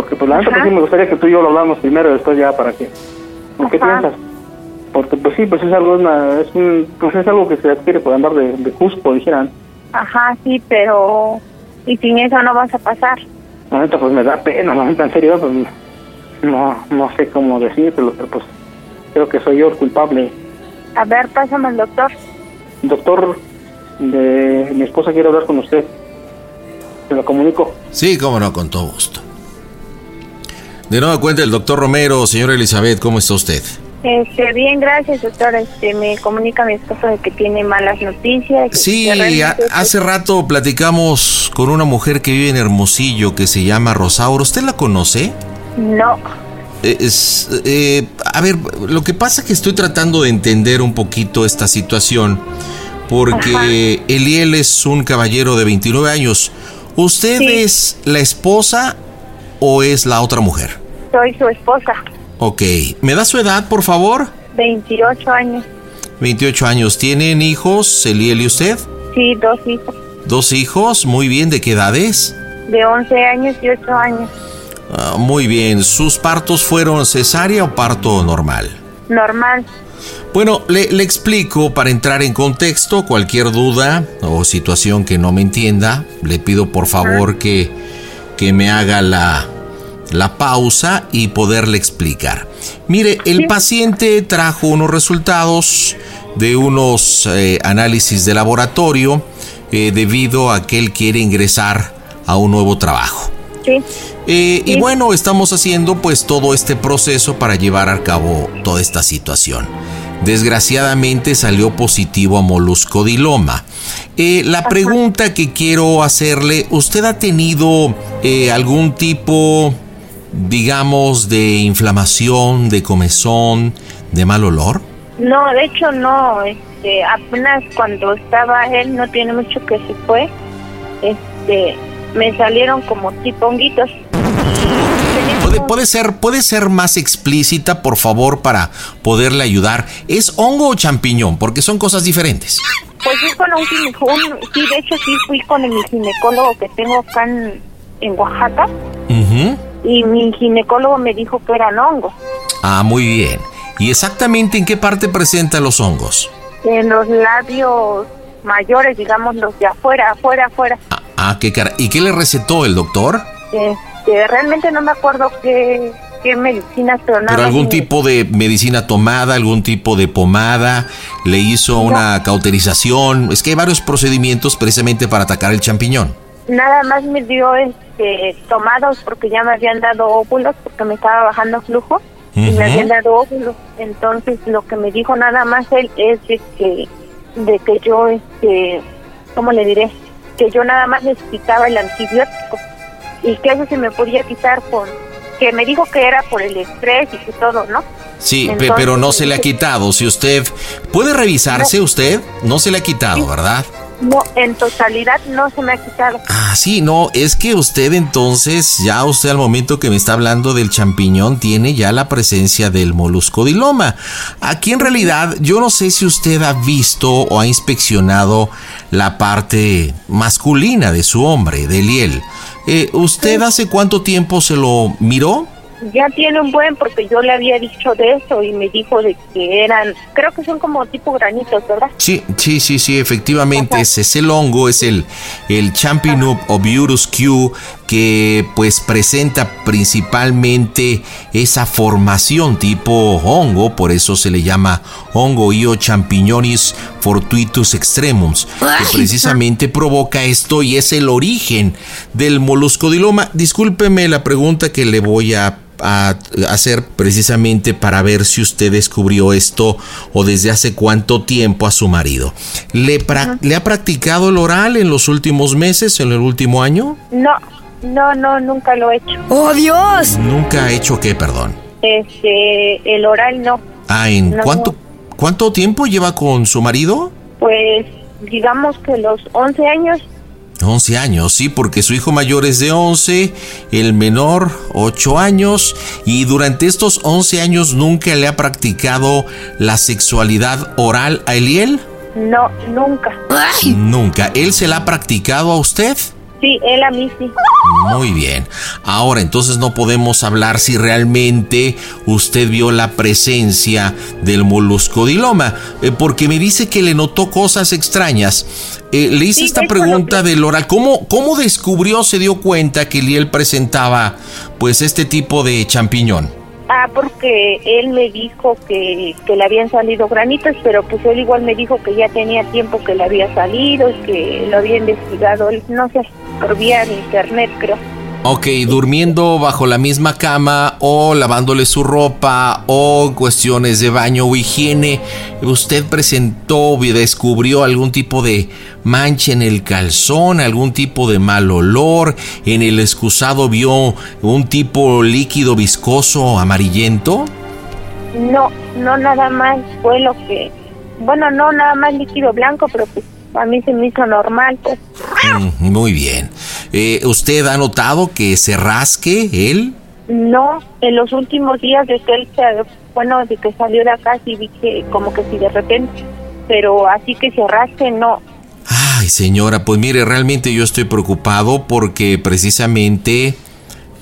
Porque pues la neta pues sí me gustaría que tú y yo lo hablamos primero y después ya para que... ¿o ¿Qué Ajá. piensas? Porque pues sí, pues es algo, una, es, un, pues es algo que se adquiere por andar de, de Cusco, dijeran. Ajá, sí, pero... Y sin eso no vas a pasar. La neta pues me da pena, la neta en serio, pues no, no sé cómo decírtelo, pero pues creo que soy yo el culpable. A ver, pásame al doctor. Doctor, de, mi esposa quiere hablar con usted. Se lo comunico. Sí, cómo no, con todo gusto. De nueva cuenta, el doctor Romero, señora Elizabeth, ¿cómo está usted? Este, bien, gracias, doctor. Este, me comunica mi esposo de que tiene malas noticias. Sí, a- hace rato platicamos con una mujer que vive en Hermosillo que se llama Rosauro. ¿Usted la conoce? No. Eh, es- eh, a ver, lo que pasa es que estoy tratando de entender un poquito esta situación porque Eliel es un caballero de 29 años. ¿Usted es la esposa o es la otra mujer? Soy su esposa, Ok, ¿me da su edad, por favor? 28 años. 28 años. ¿Tienen hijos, Eliel y usted? Sí, dos hijos. Dos hijos, muy bien. ¿De qué edades? De 11 años y 8 años. Ah, muy bien. ¿Sus partos fueron cesárea o parto normal? Normal. Bueno, le, le, explico para entrar en contexto. Cualquier duda o situación que no me entienda, le pido por favor que, que me haga la, la pausa y poderle explicar. Mire, el paciente trajo unos resultados de unos eh, análisis de laboratorio eh, debido a que él quiere ingresar a un nuevo trabajo. Sí. Eh, y bueno, estamos haciendo pues todo este proceso para llevar a cabo toda esta situación. Desgraciadamente salió positivo a moluscodiloma. Eh, la pregunta que quiero hacerle, ¿usted ha tenido eh, algún tipo, digamos, de inflamación, de comezón, de mal olor? No, de hecho no. Este, apenas cuando estaba él, no tiene mucho que se fue, este, me salieron como tipo honguitos. ¿Puede, puede, ser, ¿Puede ser más explícita, por favor, para poderle ayudar? ¿Es hongo o champiñón? Porque son cosas diferentes. Pues fui con un ginecólogo, sí, de hecho sí fui con mi ginecólogo que tengo acá en, en Oaxaca. Ujú. Y mi ginecólogo me dijo que eran hongos. Ah, muy bien. ¿Y exactamente en qué parte presenta los hongos? En los labios mayores, digamos, los de afuera, afuera, afuera. Ah, qué cara. ¿Y qué le recetó el doctor? Este, realmente no me acuerdo qué, qué medicinas, pero nada. ¿Pero algún tipo de medicina tomada, algún tipo de pomada? ¿Le hizo una cauterización? Es que hay varios procedimientos precisamente para atacar el champiñón. Nada más me dio este, tomados porque ya me habían dado óvulos porque me estaba bajando flujo y me habían dado óvulos. Entonces lo que me dijo nada más él es de que, de que yo, este, ¿cómo le diré? Que yo nada más necesitaba el antibiótico y que eso se me podía quitar por, que me dijo que era por el estrés y que todo, ¿no? Sí, Entonces, pero no se le ha quitado. Si usted puede revisarse, usted no se le ha quitado, ¿verdad? No, en totalidad no se me ha quitado. Ah, sí, no, es que usted entonces, ya usted al momento que me está hablando del champiñón, tiene ya la presencia del moluscodiloma. Aquí en realidad, yo no sé si usted ha visto o ha inspeccionado la parte masculina de su hombre, de Liel. Eh, ¿Usted hace cuánto tiempo se lo miró? Ya tiene un buen porque yo le había dicho de eso y me dijo de que eran, creo que son como tipo granitos, ¿verdad? Sí, sí, sí, sí, efectivamente, ese es el hongo, es el, el Champignon obiurus Q que pues presenta principalmente esa formación tipo hongo, por eso se le llama hongo io champignonis fortuitus extremums, que precisamente provoca esto y es el origen del moluscodiloma. Discúlpeme la pregunta que le voy a a hacer precisamente para ver si usted descubrió esto o desde hace cuánto tiempo a su marido. ¿Le, pra- ¿le ha practicado el oral en los últimos meses, en el último año? No, no, no, nunca lo he hecho. ¡Oh, Dios! Nunca ha hecho qué, perdón. Este, el oral no. Ah, ¿en No. cuánto, cuánto tiempo lleva con su marido? Pues digamos que los 11 años, 11 años, sí, porque su hijo mayor es de 11, el menor 8 años, y durante estos 11 años nunca le ha practicado la sexualidad oral a Eliel. no, nunca. Nunca. ¿Él se la ha practicado a usted? Sí, él a mí sí. Muy bien. Ahora entonces no podemos hablar si realmente usted vio la presencia del moluscodiloma, eh, porque me dice que le notó cosas extrañas. Eh, le hice Sí, esta de pregunta del oral. ¿Cómo, ¿Cómo descubrió, se dio cuenta que Liel presentaba pues este tipo de champiñón? Ah, porque él me dijo que, que le habían salido granitos, pero pues él igual me dijo que ya tenía tiempo que le había salido y que lo había investigado, él, no sé, por vía de internet creo. Ok, durmiendo bajo la misma cama o lavándole su ropa o cuestiones de baño o higiene, ¿usted presentó y descubrió algún tipo de mancha en el calzón, algún tipo de mal olor? ¿En el excusado vio un tipo líquido viscoso amarillento? No, no nada más fue lo que, bueno, no nada más líquido blanco, pero pues a mí se me hizo normal, pues. Mm, muy bien. Eh, ¿Usted ha notado que se rasque él? No, en los últimos días de que él se, bueno, de que salió de acá sí vi que como que si de repente pero así que se rasque, no. Ay, señora, pues mire, realmente yo estoy preocupado porque precisamente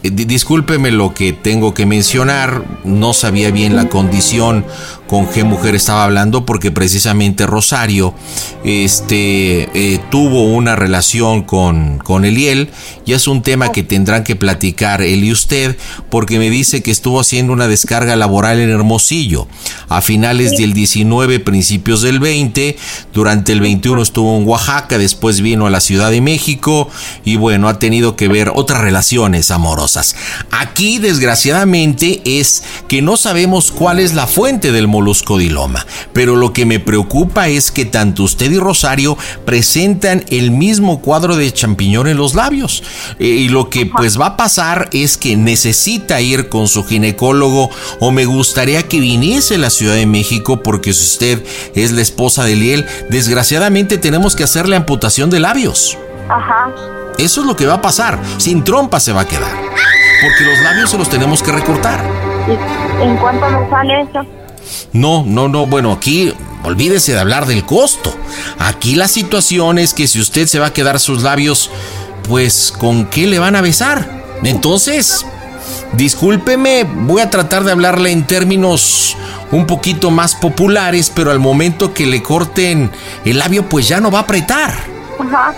eh, discúlpeme lo que tengo que mencionar, no sabía bien la condición con qué mujer estaba hablando porque precisamente Rosario este, eh, tuvo una relación con, con Eliel y es un tema que tendrán que platicar él y usted porque me dice que estuvo haciendo una descarga laboral en Hermosillo a finales del 19, principios del 20, durante el 21 estuvo en Oaxaca, después vino a la Ciudad de México y bueno, ha tenido que ver otras relaciones amorosas. Aquí desgraciadamente es que no sabemos cuál es la fuente del moluscodiloma, pero lo que me preocupa es que tanto usted y Rosario presentan el mismo cuadro de champiñón en los labios. Eh, y lo que pues va a pasar es que necesita ir con su ginecólogo o me gustaría que viniese a la Ciudad de México porque si usted es la esposa de Liel, desgraciadamente tenemos que hacerle amputación de labios. Ajá. Eso es lo que va a pasar. Sin trompa se va a quedar. Porque los labios se los tenemos que recortar. ¿Y en cuánto me sale eso? No, no, no. Bueno, aquí olvídese de hablar del costo. Aquí la situación es que si usted se va a quedar sus labios, pues ¿con qué le van a besar? Entonces, discúlpeme, voy a tratar de hablarle en términos un poquito más populares, pero al momento que le corten el labio, pues ya no va a apretar. Ajá.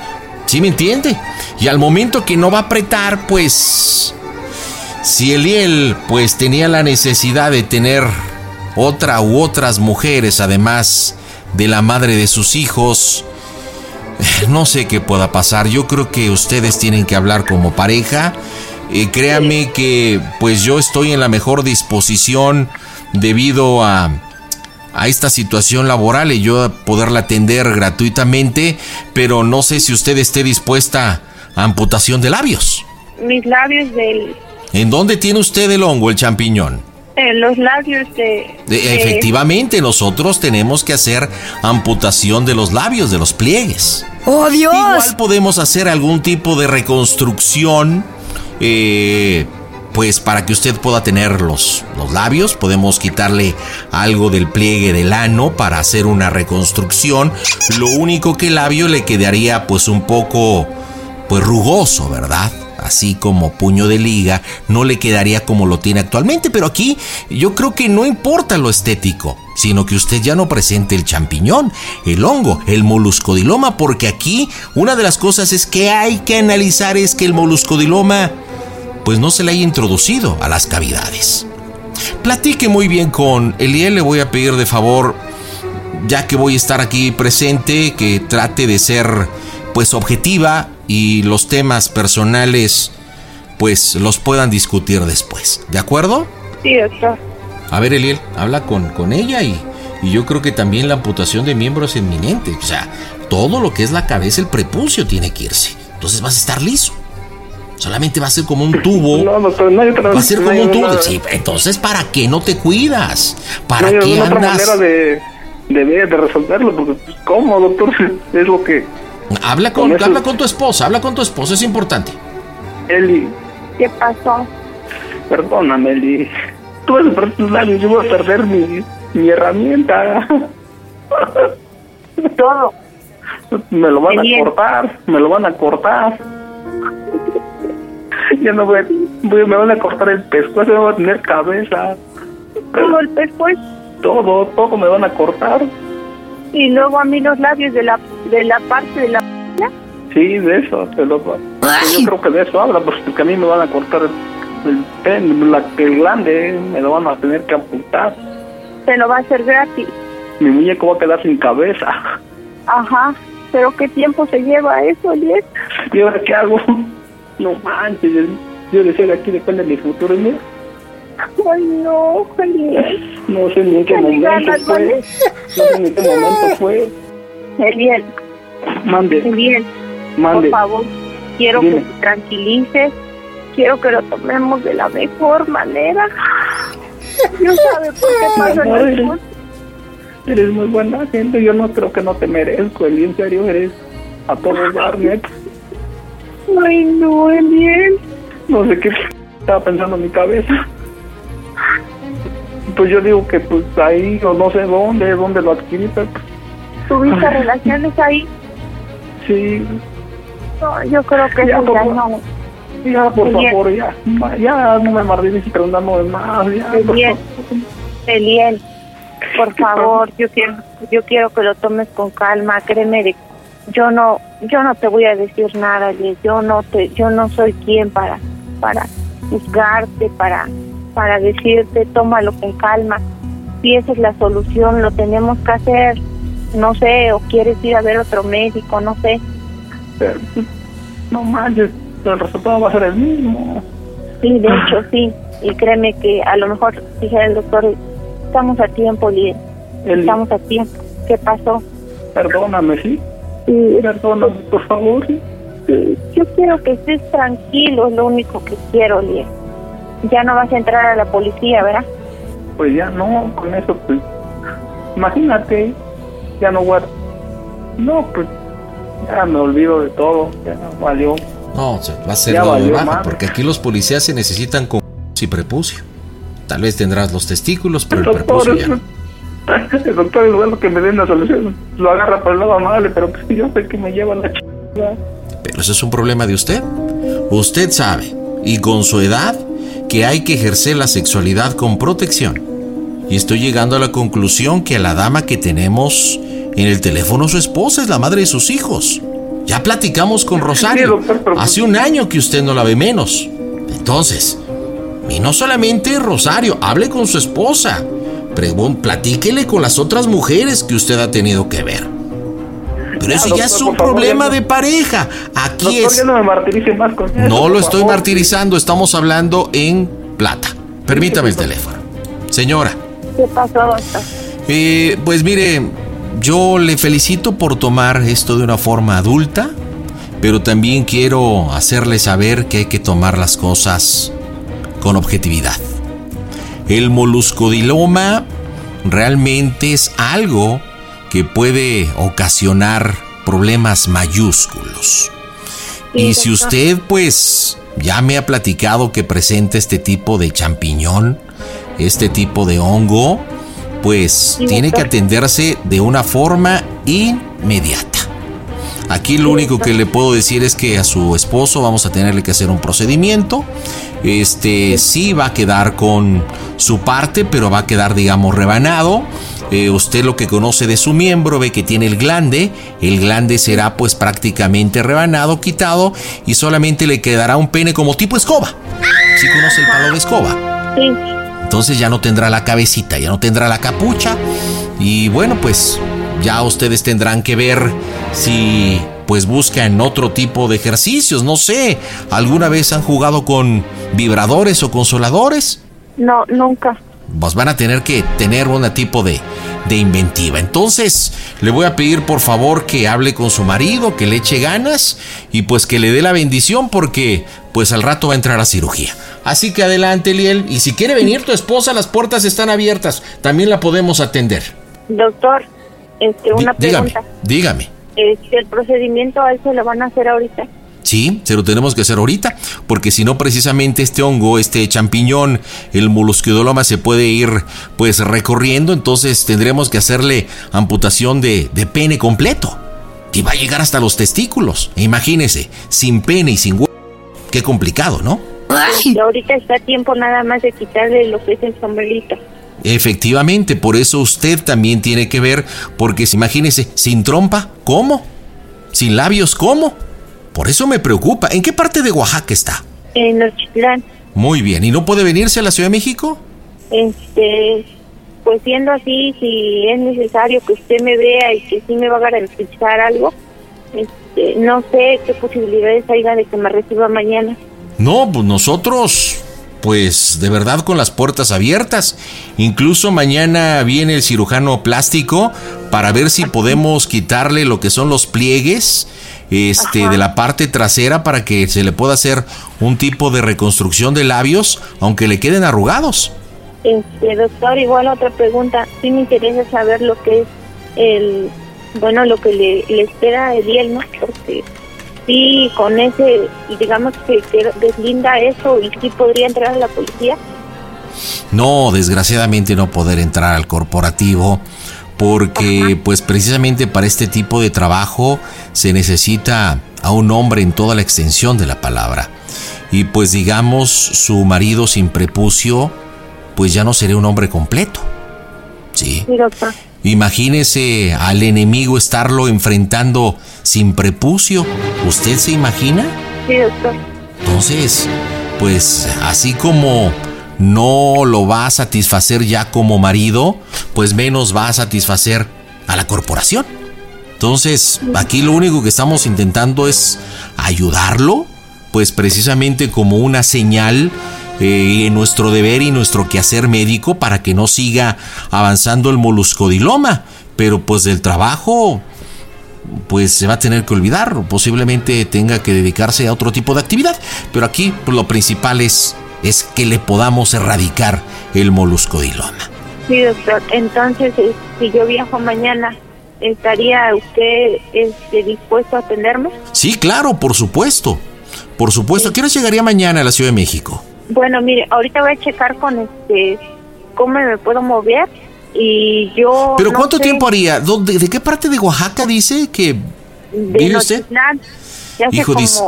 ¿Sí me entiende? Y al momento que no va a apretar, pues... Si Eliel pues tenía la necesidad de tener otra u otras mujeres, además de la madre de sus hijos, no sé qué pueda pasar. Yo creo que ustedes tienen que hablar como pareja. Eh, créame que pues yo estoy en la mejor disposición debido a, a esta situación laboral y yo poderla atender gratuitamente, pero no sé si usted esté dispuesta a amputación de labios. Mis labios del... ¿En dónde tiene usted el hongo, el champiñón? En los labios de... De- efectivamente, nosotros tenemos que hacer amputación de los labios, de los pliegues. ¡Oh, Dios! Igual podemos hacer algún tipo de reconstrucción, eh, pues para que usted pueda tener los, los labios. Podemos quitarle algo del pliegue del ano para hacer una reconstrucción. Lo único que el labio le quedaría pues un poco, pues rugoso, ¿verdad? Así como puño de liga, no le quedaría como lo tiene actualmente, pero aquí yo creo que no importa lo estético, sino que usted ya no presente el champiñón, el hongo, el moluscodiloma, porque aquí una de las cosas es que hay que analizar es que el moluscodiloma pues no se le haya introducido a las cavidades. Platique muy bien con Eliel, le voy a pedir de favor, ya que voy a estar aquí presente, que trate de ser pues objetiva y los temas personales pues los puedan discutir después. ¿De acuerdo? Sí, doctor. A ver, Eliel, habla con, con ella y, y yo creo que también la amputación de miembros es inminente. O sea, todo lo que es la cabeza, el prepucio tiene que irse. Entonces vas a estar liso. Solamente va a ser como un tubo. No, doctor, no hay otra Va a ser como un tubo. una- Sí, entonces, ¿para qué no te cuidas? ¿Para no qué otra andas? manera de, de de resolverlo, porque pues, ¿cómo, doctor? Es lo que... Habla con, habla con tu esposa, habla con tu esposa, es importante. Eli, ¿Qué pasó? perdóname, Eli. Tú vas a perder tus labios, yo voy a perder mi, mi herramienta. Todo. Me lo van Eli. a cortar, me lo van a cortar. Ya no voy- me van a cortar el pescuezo, no voy a tener cabeza. Todo el pescuezo. Todo, todo me van a cortar. Y luego a mí los labios de la, de la parte de la... Sí, de eso, te lo, yo creo que de eso habla, porque a mí me van a cortar el, el pen, la, el glande, me lo van a tener que amputar. Se lo va a hacer gratis. Mi muñeco va a quedar sin cabeza. Ajá. ¿Pero qué tiempo se lleva eso, Eliel? ¿Y ahora qué hago? No manches, yo decía que aquí depende de mi futuro, mira. Ay, no, Eliel. No sé ni en qué momento ganas, fue. ¿vale? No sé ni en qué momento fue. Eliel, Mande, Eliel, mande. por favor, quiero Dime. que te tranquilices. Quiero que lo tomemos de la mejor manera. Dios sabe por qué pasan No, eres, eres muy buena gente, yo no creo que no te merezco, Eli, en serio, eres a todos dar, neta. Ay, no, Eliel. No sé qué estaba pensando en mi cabeza. Pues yo digo que pues ahí o no sé dónde, dónde lo adquirí, pero pues, ¿Tuviste relaciones ahí? Sí. No, yo creo que Ya, eso ya no. Ya, por favor, ya. Ya no me martirices preguntándome más. Ya, por Eliel, Eliel, por favor, yo quiero, yo quiero que lo tomes con calma, créeme de yo no, yo no te voy a decir nada, Eliel, yo no te, yo no soy quien para, para juzgarte, para, para decirte, tómalo con calma. Si esa es la solución, lo tenemos que hacer, no sé, o quieres ir a ver otro médico, no sé. Pero, no manches, el resultado va a ser el mismo. Sí, de hecho sí, y créeme que a lo mejor dijera el doctor, estamos a tiempo, Eliel, estamos a tiempo. ¿Qué pasó? Perdóname, ¿sí? Sí, Perdóname, por favor. Sí, yo quiero que estés tranquilo, es lo único que quiero, Liel. Ya no vas a entrar a la policía, ¿verdad? Pues ya no, con eso, pues. Imagínate, ya no a- No, pues. Ya me olvido de todo, ya no valió. No, o sea, va a ser Ya valió baja, madre. porque aquí los policías se necesitan con y prepucio. Tal vez tendrás los testículos, pero el Doctor, prepucio ya no. el doctor, lugar de que me dé una solución, lo agarra por el lado amable, pero pues yo sé que me lleva la chingada. Pero ese es un problema de usted. Usted sabe, y con su edad, que hay que ejercer la sexualidad con protección. Y estoy llegando a la conclusión que a la dama que tenemos en el teléfono, su esposa es la madre de sus hijos. Ya platicamos con Rosario. Hace un año que usted no la ve menos. Entonces, y no solamente Rosario, hable con su esposa. Pregun- platíquele con las otras mujeres que usted ha tenido que ver. Pero eso ya doctor, es un favor, problema ya no- de pareja. Aquí Doctor, es. ya no me martirice más con eso. No por lo estoy favor. martirizando, estamos hablando en plata. Permítame el teléfono. Señora, ¿Qué pasó, doctor? eh, pues mire, yo le felicito por tomar esto de una forma adulta, pero también quiero hacerle saber que hay que tomar las cosas con objetividad. El moluscodiloma realmente es algo que puede ocasionar problemas mayúsculos. Y si usted pues ya me ha platicado que presenta este tipo de champiñón, este tipo de hongo, pues tiene que atenderse de una forma inmediata. Aquí lo único que le puedo decir es que a su esposo vamos a tenerle que hacer un procedimiento. Este sí va a quedar con su parte, pero va a quedar, digamos, rebanado. Eh, usted lo que conoce de su miembro ve que tiene el glande. El glande será pues prácticamente rebanado, quitado y solamente le quedará un pene como tipo escoba. ¿Sí conoce el palo de escoba? Sí. Entonces ya no tendrá la cabecita, ya no tendrá la capucha. Y bueno, pues ya ustedes tendrán que ver si pues buscan otro tipo de ejercicios. No sé, ¿alguna vez han jugado con vibradores o consoladores? No, nunca. Pues van a tener que tener un tipo de, de inventiva. Entonces, le voy a pedir por favor que hable con su marido, que le eche ganas y pues que le dé la bendición porque pues al rato va a entrar a cirugía. Así que adelante, Liel. Y si quiere venir tu esposa, las puertas están abiertas. También la podemos atender. Doctor, este, una Dígame, pregunta. dígame. Este, ¿El procedimiento a él se lo van a hacer ahorita? Sí, se lo tenemos que hacer ahorita, porque si no precisamente este hongo, este champiñón, el molusquidoloma se puede ir pues recorriendo, entonces tendremos que hacerle amputación de, de pene completo. Y va a llegar hasta los testículos. E imagínese, sin pene y sin huevo. Qué complicado, ¿no? Y ahorita está a tiempo nada más de quitarle lo que es el sombrerito. Efectivamente, por eso usted también tiene que ver, porque si- imagínese, sin trompa, ¿cómo? Sin labios, ¿cómo? Por eso me preocupa. ¿En qué parte de Oaxaca está? En Nochitlán, Muy bien. ¿Y no puede venirse a la Ciudad de México? este, pues siendo así, si es necesario que usted me vea y que sí me va a garantizar algo, este, no sé qué posibilidades haya de que me reciba mañana. No, pues nosotros, pues de verdad con las puertas abiertas. Incluso mañana viene el cirujano plástico para ver si podemos quitarle lo que son los pliegues este, de la parte trasera para que se le pueda hacer un tipo de reconstrucción de labios, aunque le queden arrugados. Este, doctor, igual otra pregunta. Sí me interesa saber lo que es el, bueno, lo que le, le espera a Eliel, ¿no? Porque sí, con ese, digamos que, que deslinda eso y sí podría entrar a la policía. No, desgraciadamente no poder entrar al corporativo porque pues precisamente para este tipo de trabajo se necesita a un hombre en toda la extensión de la palabra. Y pues digamos, su marido sin prepucio, pues ya no sería un hombre completo. Sí. Sí, doctor. Imagínese al enemigo estarlo enfrentando sin prepucio. ¿Usted se imagina? Sí, doctor. Entonces, pues así como no lo va a satisfacer ya como marido, pues menos va a satisfacer a la corporación. Entonces, aquí lo único que estamos intentando es ayudarlo, pues precisamente como una señal eh, en nuestro deber y nuestro quehacer médico para que no siga avanzando el moluscodiloma. Pero pues del trabajo, pues se va a tener que olvidar, posiblemente tenga que dedicarse a otro tipo de actividad. Pero aquí pues, lo principal es, es que le podamos erradicar el moluscodiloma. Sí, doctor. Entonces, eh, si yo viajo mañana, ¿estaría usted este, dispuesto a atenderme? Sí, claro, por supuesto. Por supuesto. ¿A qué hora llegaría mañana a la Ciudad de México? Bueno, mire, ahorita voy a checar con este cómo me puedo mover y yo ¿Pero no cuánto sé, tiempo haría? ¿Dónde- ¿De qué parte de Oaxaca dice que de vive usted? Hijo, como 10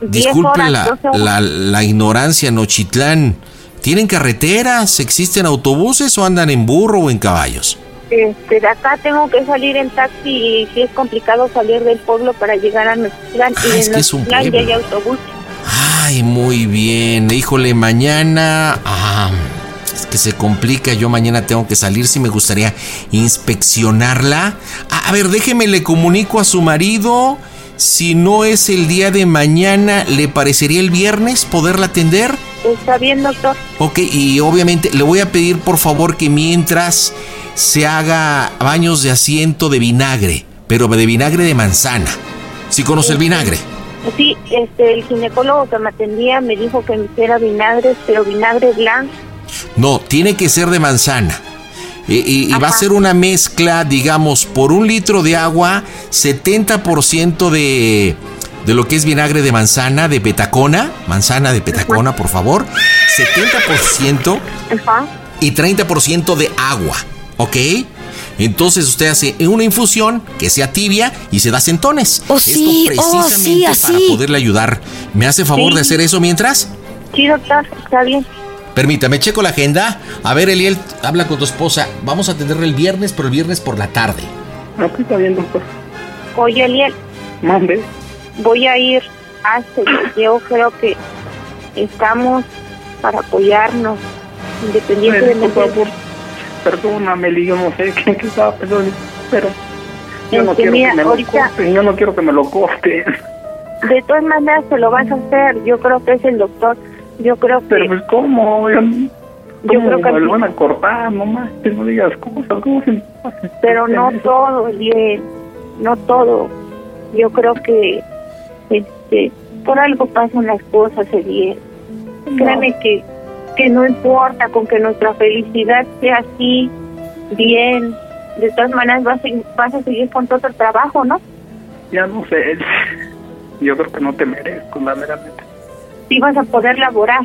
Disculpe horas, la, 12 horas. la, la ignorancia, Nochitlán. ¿Tienen carreteras? ¿Existen autobuses o andan en burro o en caballos? Este, de acá tengo que salir en taxi y sí es complicado salir del pueblo para llegar a Nochitlán y Ah, es de que es un ya pueblo. hay autobús. Ay, muy bien. Híjole, mañana... Ah, es que se complica. Yo mañana tengo que salir. Si me gustaría inspeccionarla. A, a ver, déjeme, le comunico a su marido. Si no es el día de mañana, ¿le parecería el viernes poderla atender? ¿Está bien, doctor? Ok, y obviamente le voy a pedir por favor que mientras se haga baños de asiento de vinagre, pero de vinagre de manzana. ¿Sí conoce el vinagre? Sí, este, el ginecólogo que me atendía me dijo que me hiciera vinagre, pero vinagre blanco. No, tiene que ser de manzana. Y, y- y va a ser una mezcla, digamos, por un litro de agua, 70% de, de lo que es vinagre de manzana, de petacona, manzana de petacona, por favor, 70% Ajá. y 30% de agua, ¿ok? Entonces usted hace una infusión que sea tibia y se da centones. Oh, sí, Esto oh, precisamente sí, así. para poderle ayudar. ¿Me hace favor Sí. de hacer eso mientras? Sí, doctor, está bien. Permítame, checo la agenda. A ver, Eliel, habla con tu esposa. Vamos a atenderle el viernes, pero el viernes por la tarde. No, pues está bien, doctor. Oye, Eliel, Mande. voy a ir hasta yo creo que estamos para apoyarnos, independientemente Por favor, perdóname, Li, yo no sé qué, qué estaba pensando, pero yo no Este, quiero mira, que me lo ahorita- corten, yo no quiero que me lo corten. De todas maneras se lo vas a hacer. Yo creo que es el doctor. Yo creo que. Pero pues, ¿cómo? Yo, Yo creo que me lo van a cortar, nomás, que no digas cosas, ¿cómo se Pero no todo, Eliel. No todo. Yo creo que. Este. Por algo pasan las cosas, Eliel. Créeme que. Que no importa con que nuestra felicidad sea así, bien. De todas maneras vas a, vas a seguir con todo el trabajo, ¿no? Ya no sé, yo creo que no te merezco, la veramente. Sí vas a poder laborar.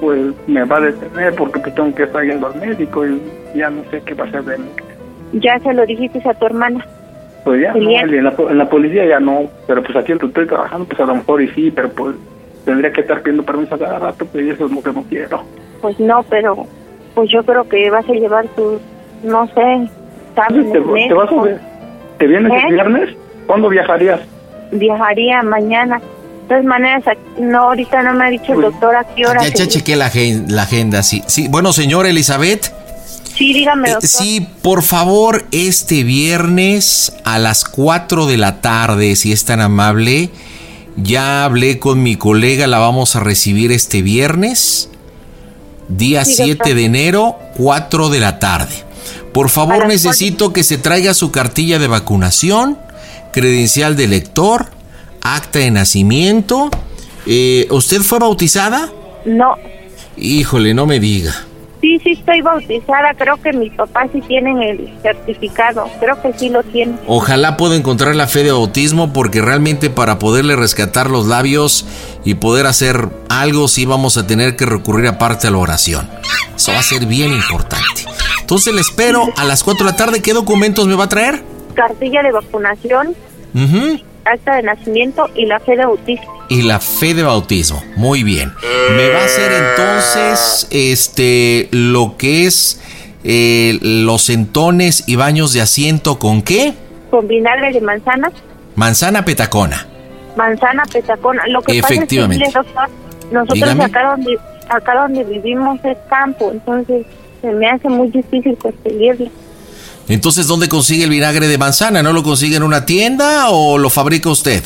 Pues me va a detener porque pues, tengo que estar yendo al médico y ya no sé qué va a hacer de mí. Ya se lo dijiste a tu hermana. Pues ya, no, en la, en la policía ya no, pero pues aquí donde estoy trabajando, pues a lo mejor y sí, pero pues tendría que estar pidiendo permiso cada rato, pues eso es lo que no quiero. Pues no, pero pues yo creo que vas a llevar tus, no sé, ¿Te, exámenes te vas a ver? ¿Te vienes ¿Eh? el viernes? ¿Cuándo viajarías? Viajaría mañana. Todas maneras, no, ahorita no me ha dicho el doctor a qué hora. Ya, ya chequé la, agen- la agenda, sí. sí. Bueno, señora Elizabeth. Sí, dígame, eh, sí, por favor, este viernes a las 4 de la tarde, si es tan amable. Ya hablé con mi colega, la vamos a recibir este viernes, día Sí, 7 doctor. de enero, 4 de la tarde. Por favor, necesito que se traiga su cartilla de vacunación, credencial de lector, acta de nacimiento. Eh, ¿Usted fue bautizada? No, Híjole, no me diga. sí, sí estoy bautizada. Creo que mis papás sí tienen el certificado. Creo que sí lo tienen. Ojalá pueda encontrar la fe de bautismo porque realmente para poderle rescatar los labios y poder hacer algo sí vamos a tener que recurrir aparte a la oración. Eso va a ser bien importante. Entonces le espero a las 4 de la tarde. ¿Qué documentos me va a traer? Cartilla de vacunación, Ujú. Acta de nacimiento y la fe de bautismo. Y la fe de bautismo. Muy bien. Me va a hacer entonces este lo que es eh, los entones y baños de asiento con qué? Con vinagre de manzana, Manzana petacona. manzana petacona. Lo que Efectivamente. pasa es que, mire, doctor, nosotros Dígame. acá donde, acá donde vivimos es campo, entonces se me hace muy difícil conseguirlo. Entonces, ¿dónde consigue el vinagre de manzana? ¿No lo consigue en una tienda o lo fabrica usted?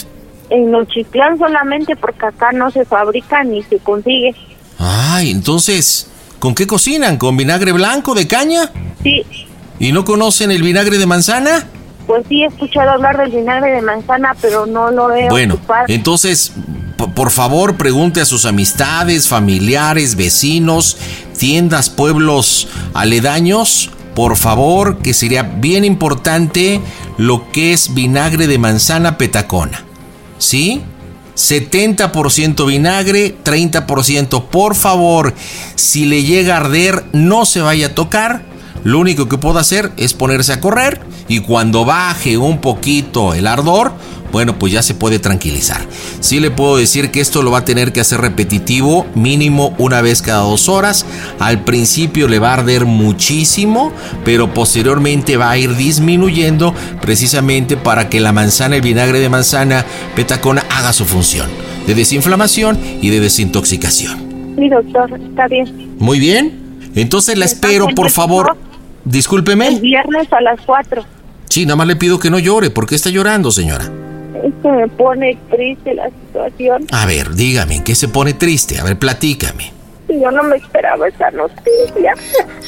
En Nochitlán solamente porque acá no se fabrica ni se consigue. Ay, entonces, ¿con qué cocinan? ¿Con vinagre blanco de caña? Sí, ¿Y no conocen el vinagre de manzana? pues sí he escuchado hablar del vinagre de manzana, pero no lo he Bueno, ocupado. entonces, por favor, pregunte a sus amistades, familiares, vecinos, tiendas, pueblos aledaños, por favor, que sería bien importante lo que es vinagre de manzana petacona. ¿Sí? 70% vinagre, 30%. Por favor, si le llega a arder, no se vaya a tocar. Lo único que puedo hacer es ponerse a correr y cuando baje un poquito el ardor, bueno, pues ya se puede tranquilizar. Sí le puedo decir que esto lo va a tener que hacer repetitivo, mínimo una vez cada dos horas. Al principio le va a arder muchísimo, pero posteriormente va a ir disminuyendo precisamente para que la manzana, el vinagre de manzana petacona haga su función de desinflamación y de desintoxicación. Sí, doctor, está bien. Muy bien. Entonces la espero, por favor. Discúlpeme. El viernes a las 4. Sí, nada más le pido que no llore. ¿Por qué está llorando, señora? Que me pone triste la situación. A ver, dígame, ¿en qué se pone triste? A ver, platícame. Yo no me esperaba esa noticia.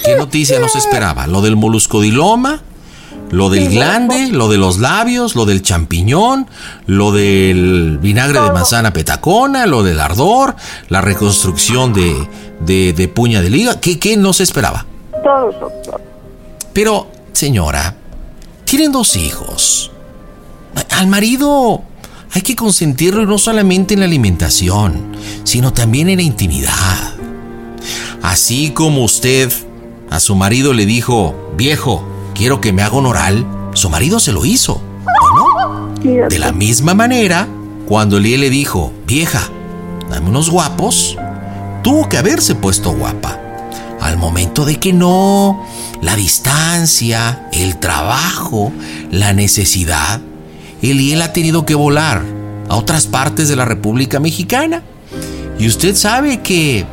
¿Qué noticia nos esperaba? ¿Lo del moluscodiloma? ¿Lo del glande? ¿Lo de los labios? ¿Lo del champiñón? ¿Lo del vinagre de manzana petacona? ¿Lo del ardor? ¿La reconstrucción de, de, de puña de liga? ¿Qué, ¿Qué no se esperaba? Todo, doctor. Pero, señora, tienen dos hijos. Al marido hay que consentirlo no solamente en la alimentación, sino también en la intimidad. Así como usted a su marido le dijo, viejo, quiero que me haga un oral, su marido se lo hizo, ¿o no? De la misma manera, cuando Liel le dijo, vieja, dame unos guapos, tuvo que haberse puesto guapa. Al momento de que no, la distancia, el trabajo, la necesidad, Eliel ha tenido que volar a otras partes de la República Mexicana. Y usted sabe que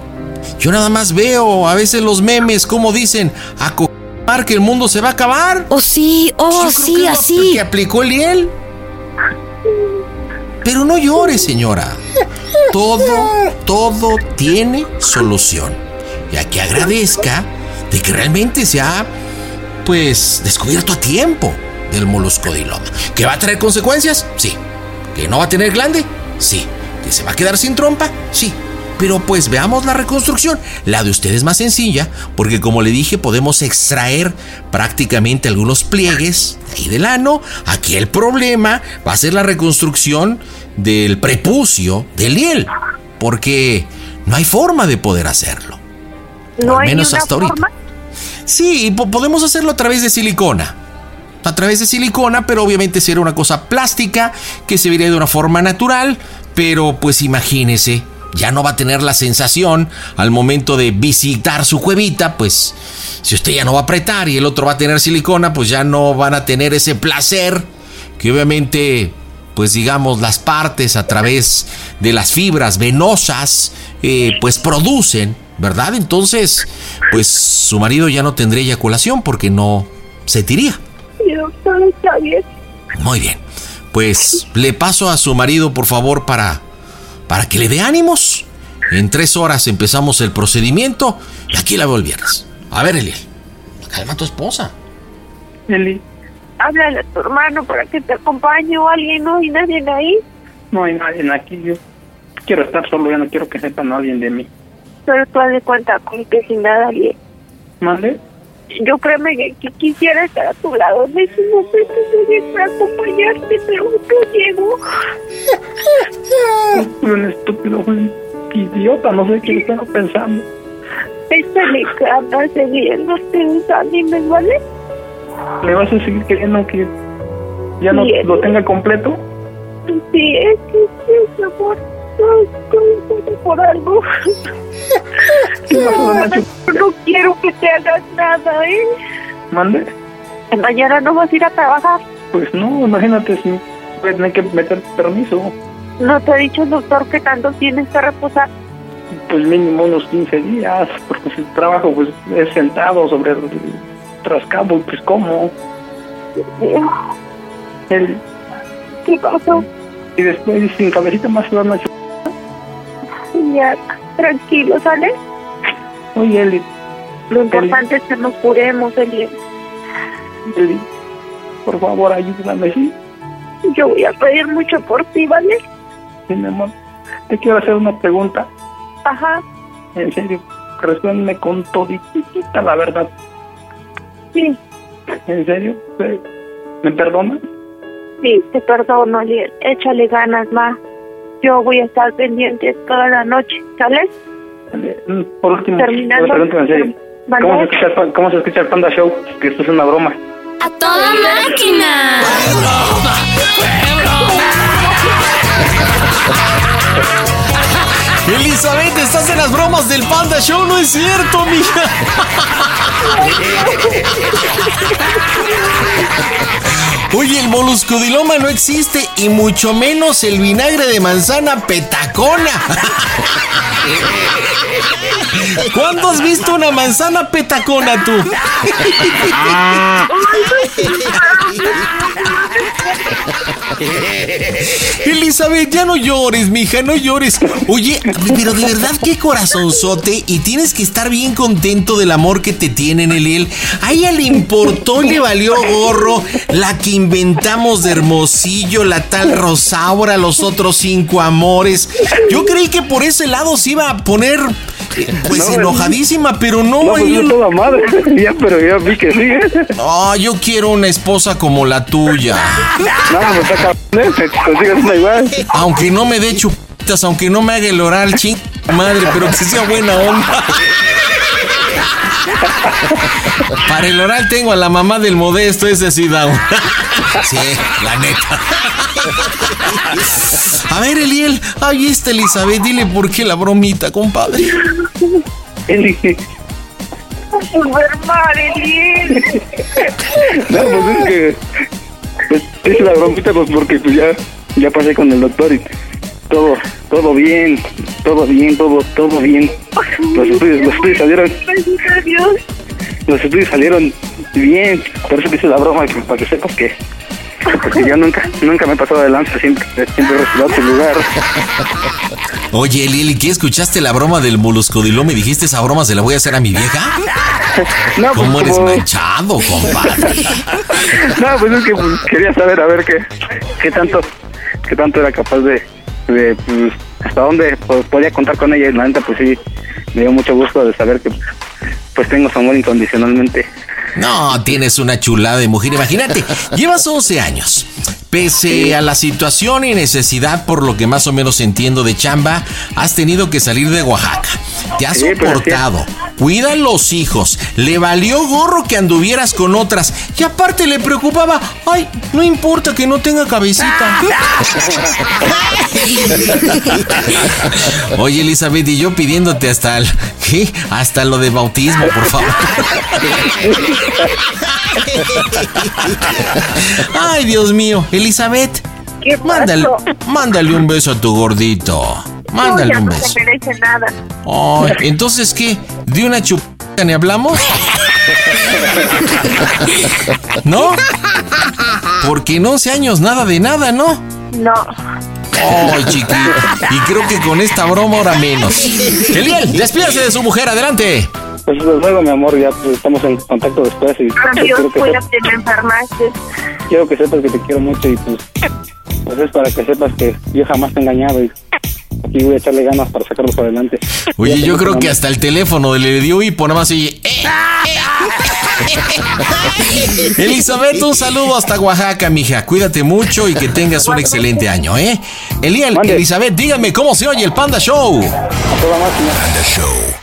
yo nada más veo a veces los memes como dicen, a que el mundo se va a acabar. Oh, sí, oh, sí, así. Que aplicó Eliel. Pero no llore, señora. Todo, todo tiene solución. Y a que agradezca de que realmente se ha, pues, descubierto a tiempo del moluscodiloma. ¿Que va a traer consecuencias? Sí. ¿Que no va a tener glande? Sí. ¿Que se va a quedar sin trompa? Sí. Pero pues veamos la reconstrucción. La de usted es más sencilla porque como le dije podemos extraer prácticamente algunos pliegues de ahí del ano. Aquí el problema va a ser la reconstrucción del prepucio del hiel. Porque no hay forma de poder hacerlo. No Al hay menos una hasta ahorita. forma. Sí, po- podemos hacerlo a través de silicona. A través de silicona, pero obviamente sería una cosa plástica que se vería de una forma natural. Pero pues imagínese, ya no va a tener la sensación al momento de visitar su cuevita, pues si usted ya no va a apretar y el otro va a tener silicona, pues ya no van a tener ese placer que obviamente, pues digamos, las partes a través de las fibras venosas, eh, pues producen, ¿verdad? Entonces, pues su marido ya no tendría eyaculación porque no se tiría. Sí, doctor, está bien. Muy bien. Pues le paso a su marido, por favor, para, para que le dé ánimos. En tres horas empezamos el procedimiento y aquí la veo el viernes. A ver, Eliel. Calma a tu esposa. Eli, Háblale a tu hermano para que te acompañe o alguien, ¿no? ¿Y nadie ahí? no hay nadie aquí. Yo quiero estar solo, ya no quiero que sepa nadie de mí. Pero tú haz de cuenta con que sin nada. Yo créeme que, que quisiera estar a tu lado en ese momento de para acompañarte, pero no llego. Un estúpido, un idiota, no sé qué estaba pensando. Échale ganas, Eliel, no te desanimes, ¿vale? ¿Me vas a seguir queriendo que ya no lo tenga completo? Sí, es que sí, mi amor. Por algo. No, no quiero que te hagas nada, ¿eh? ¿Mande? Mañana no vas a ir a trabajar. Pues no, imagínate si voy a tener que meter permiso. ¿No te ha dicho el doctor que tanto tienes que reposar? Pues mínimo unos 15 días, porque si trabajo pues es sentado sobre el trascabo y pues como. El, ¿Qué pasó? y después sin cabecita más se van a echar. Ya, tranquilo, ¿sale? Oye, Eli, Lo importante es que nos curemos, Eliel. Eli, por favor ayúdame, ¿sí? Yo voy a pedir mucho por ti, ¿vale? Sí, mi amor. Te quiero hacer una pregunta. Ajá, En serio, respóndeme con toditita la verdad. sí, ¿En serio? ¿Me- ¿Me perdonas? sí, te perdono, Eliel. Échale ganas, ma. Yo voy a estar pendiente toda la noche, ¿sale? Mm, Por último, Terminando. una pregunta en serio. ¿Vale? ¿Cómo se, escucha el, pan- ¿Cómo se escucha el Panda Show? Que esto es una broma. ¡A toda máquina! Elizabeth, estás en las bromas del Panda Show, no es cierto, mija. Oye, el moluscodiloma no existe y mucho menos el vinagre de manzana petacona. ¿Cuándo has visto una manzana petacona tú? Elizabeth, ya no llores, mija, no llores. Oye, pero de verdad qué corazonzote y tienes que estar bien contento del amor que te tienen, Eliel. A ella le importó le valió gorro la que inventamos de Hermosillo, la tal Rosaura, los otros cinco amores. Yo creí que por ese lado se iba a poner pues No, enojadísima, pero no. No, pues no toda madre. ya, pero ya vi que sí. No, yo quiero una esposa como la tuya. No, me está cabrón, ¿eh? Que consigas una igual. Aunque no me dé chupitas, aunque no me haga el oral, ching madre, pero que sea buena onda. Para el oral tengo a la mamá del modesto, ese sí da un- Sí, la neta. A ver, Eliel, ahí está Elizabeth, dile por qué la bromita, compadre. Eli. Super mal, Eliel. No, pues es que. Pues es la bromita, pues porque pues ya, ya pasé con el doctor y todo, todo bien, todo bien, todo, todo bien. Los estudios, los estudios salieron, los estudios salieron bien. Por eso te hice la broma, para que sepas que. Porque yo nunca, nunca me he pasado de lanza, siempre, siempre he tu lugar. Oye, Eliel, ¿y qué escuchaste la broma del moluscodiloma y dijiste esa broma se la voy a hacer a mi vieja? No, pues, ¿Cómo eres como- manchado, compadre? No, pues es que pues, quería saber a ver qué, qué tanto, qué tanto era capaz de, de pues, hasta dónde pues, podía contar con ella y la neta pues sí me dio mucho gusto de saber que pues tengo su amor incondicionalmente. No, tienes una chulada de mujer. Imagínate, llevas 11 años. Pese a la situación y necesidad, por lo que más o menos entiendo de chamba, has tenido que salir de Oaxaca. Te has soportado. Cuida los hijos. Le valió gorro que anduvieras con otras. Y aparte le preocupaba, ay, no importa que no tenga cabecita. Oye, Elizabeth, y yo pidiéndote hasta el, ¿qué? Hasta lo de bautismo, por favor. Ay, Dios mío, Elizabeth. ¿Qué Mándale, mándale un beso a tu gordito. Mándale no, un no beso. se merece nada. Ay, entonces, ¿qué? ¿De una chupita ni hablamos? ¿No? Porque en 11 años nada de nada, ¿no? No. Ay, chiquito. Y creo que con esta broma ahora menos. Eliel, despídase de su mujer, adelante. Pues desde luego mi amor, ya pues, estamos en contacto después y Adiós, quiero, que enfermaste. quiero que sepas que te quiero mucho y pues, pues es para que sepas que yo jamás te he engañado y aquí voy a echarle ganas para sacarlos adelante. Oye, yo creo que hasta el teléfono le dio hipo, nada más oye. "Eh". Elizabeth, un saludo hasta Oaxaca, mija. Cuídate mucho y que tengas un excelente año, ¿eh? Eliel, Elizabeth, díganme cómo se oye el Panda Show. Panda Show.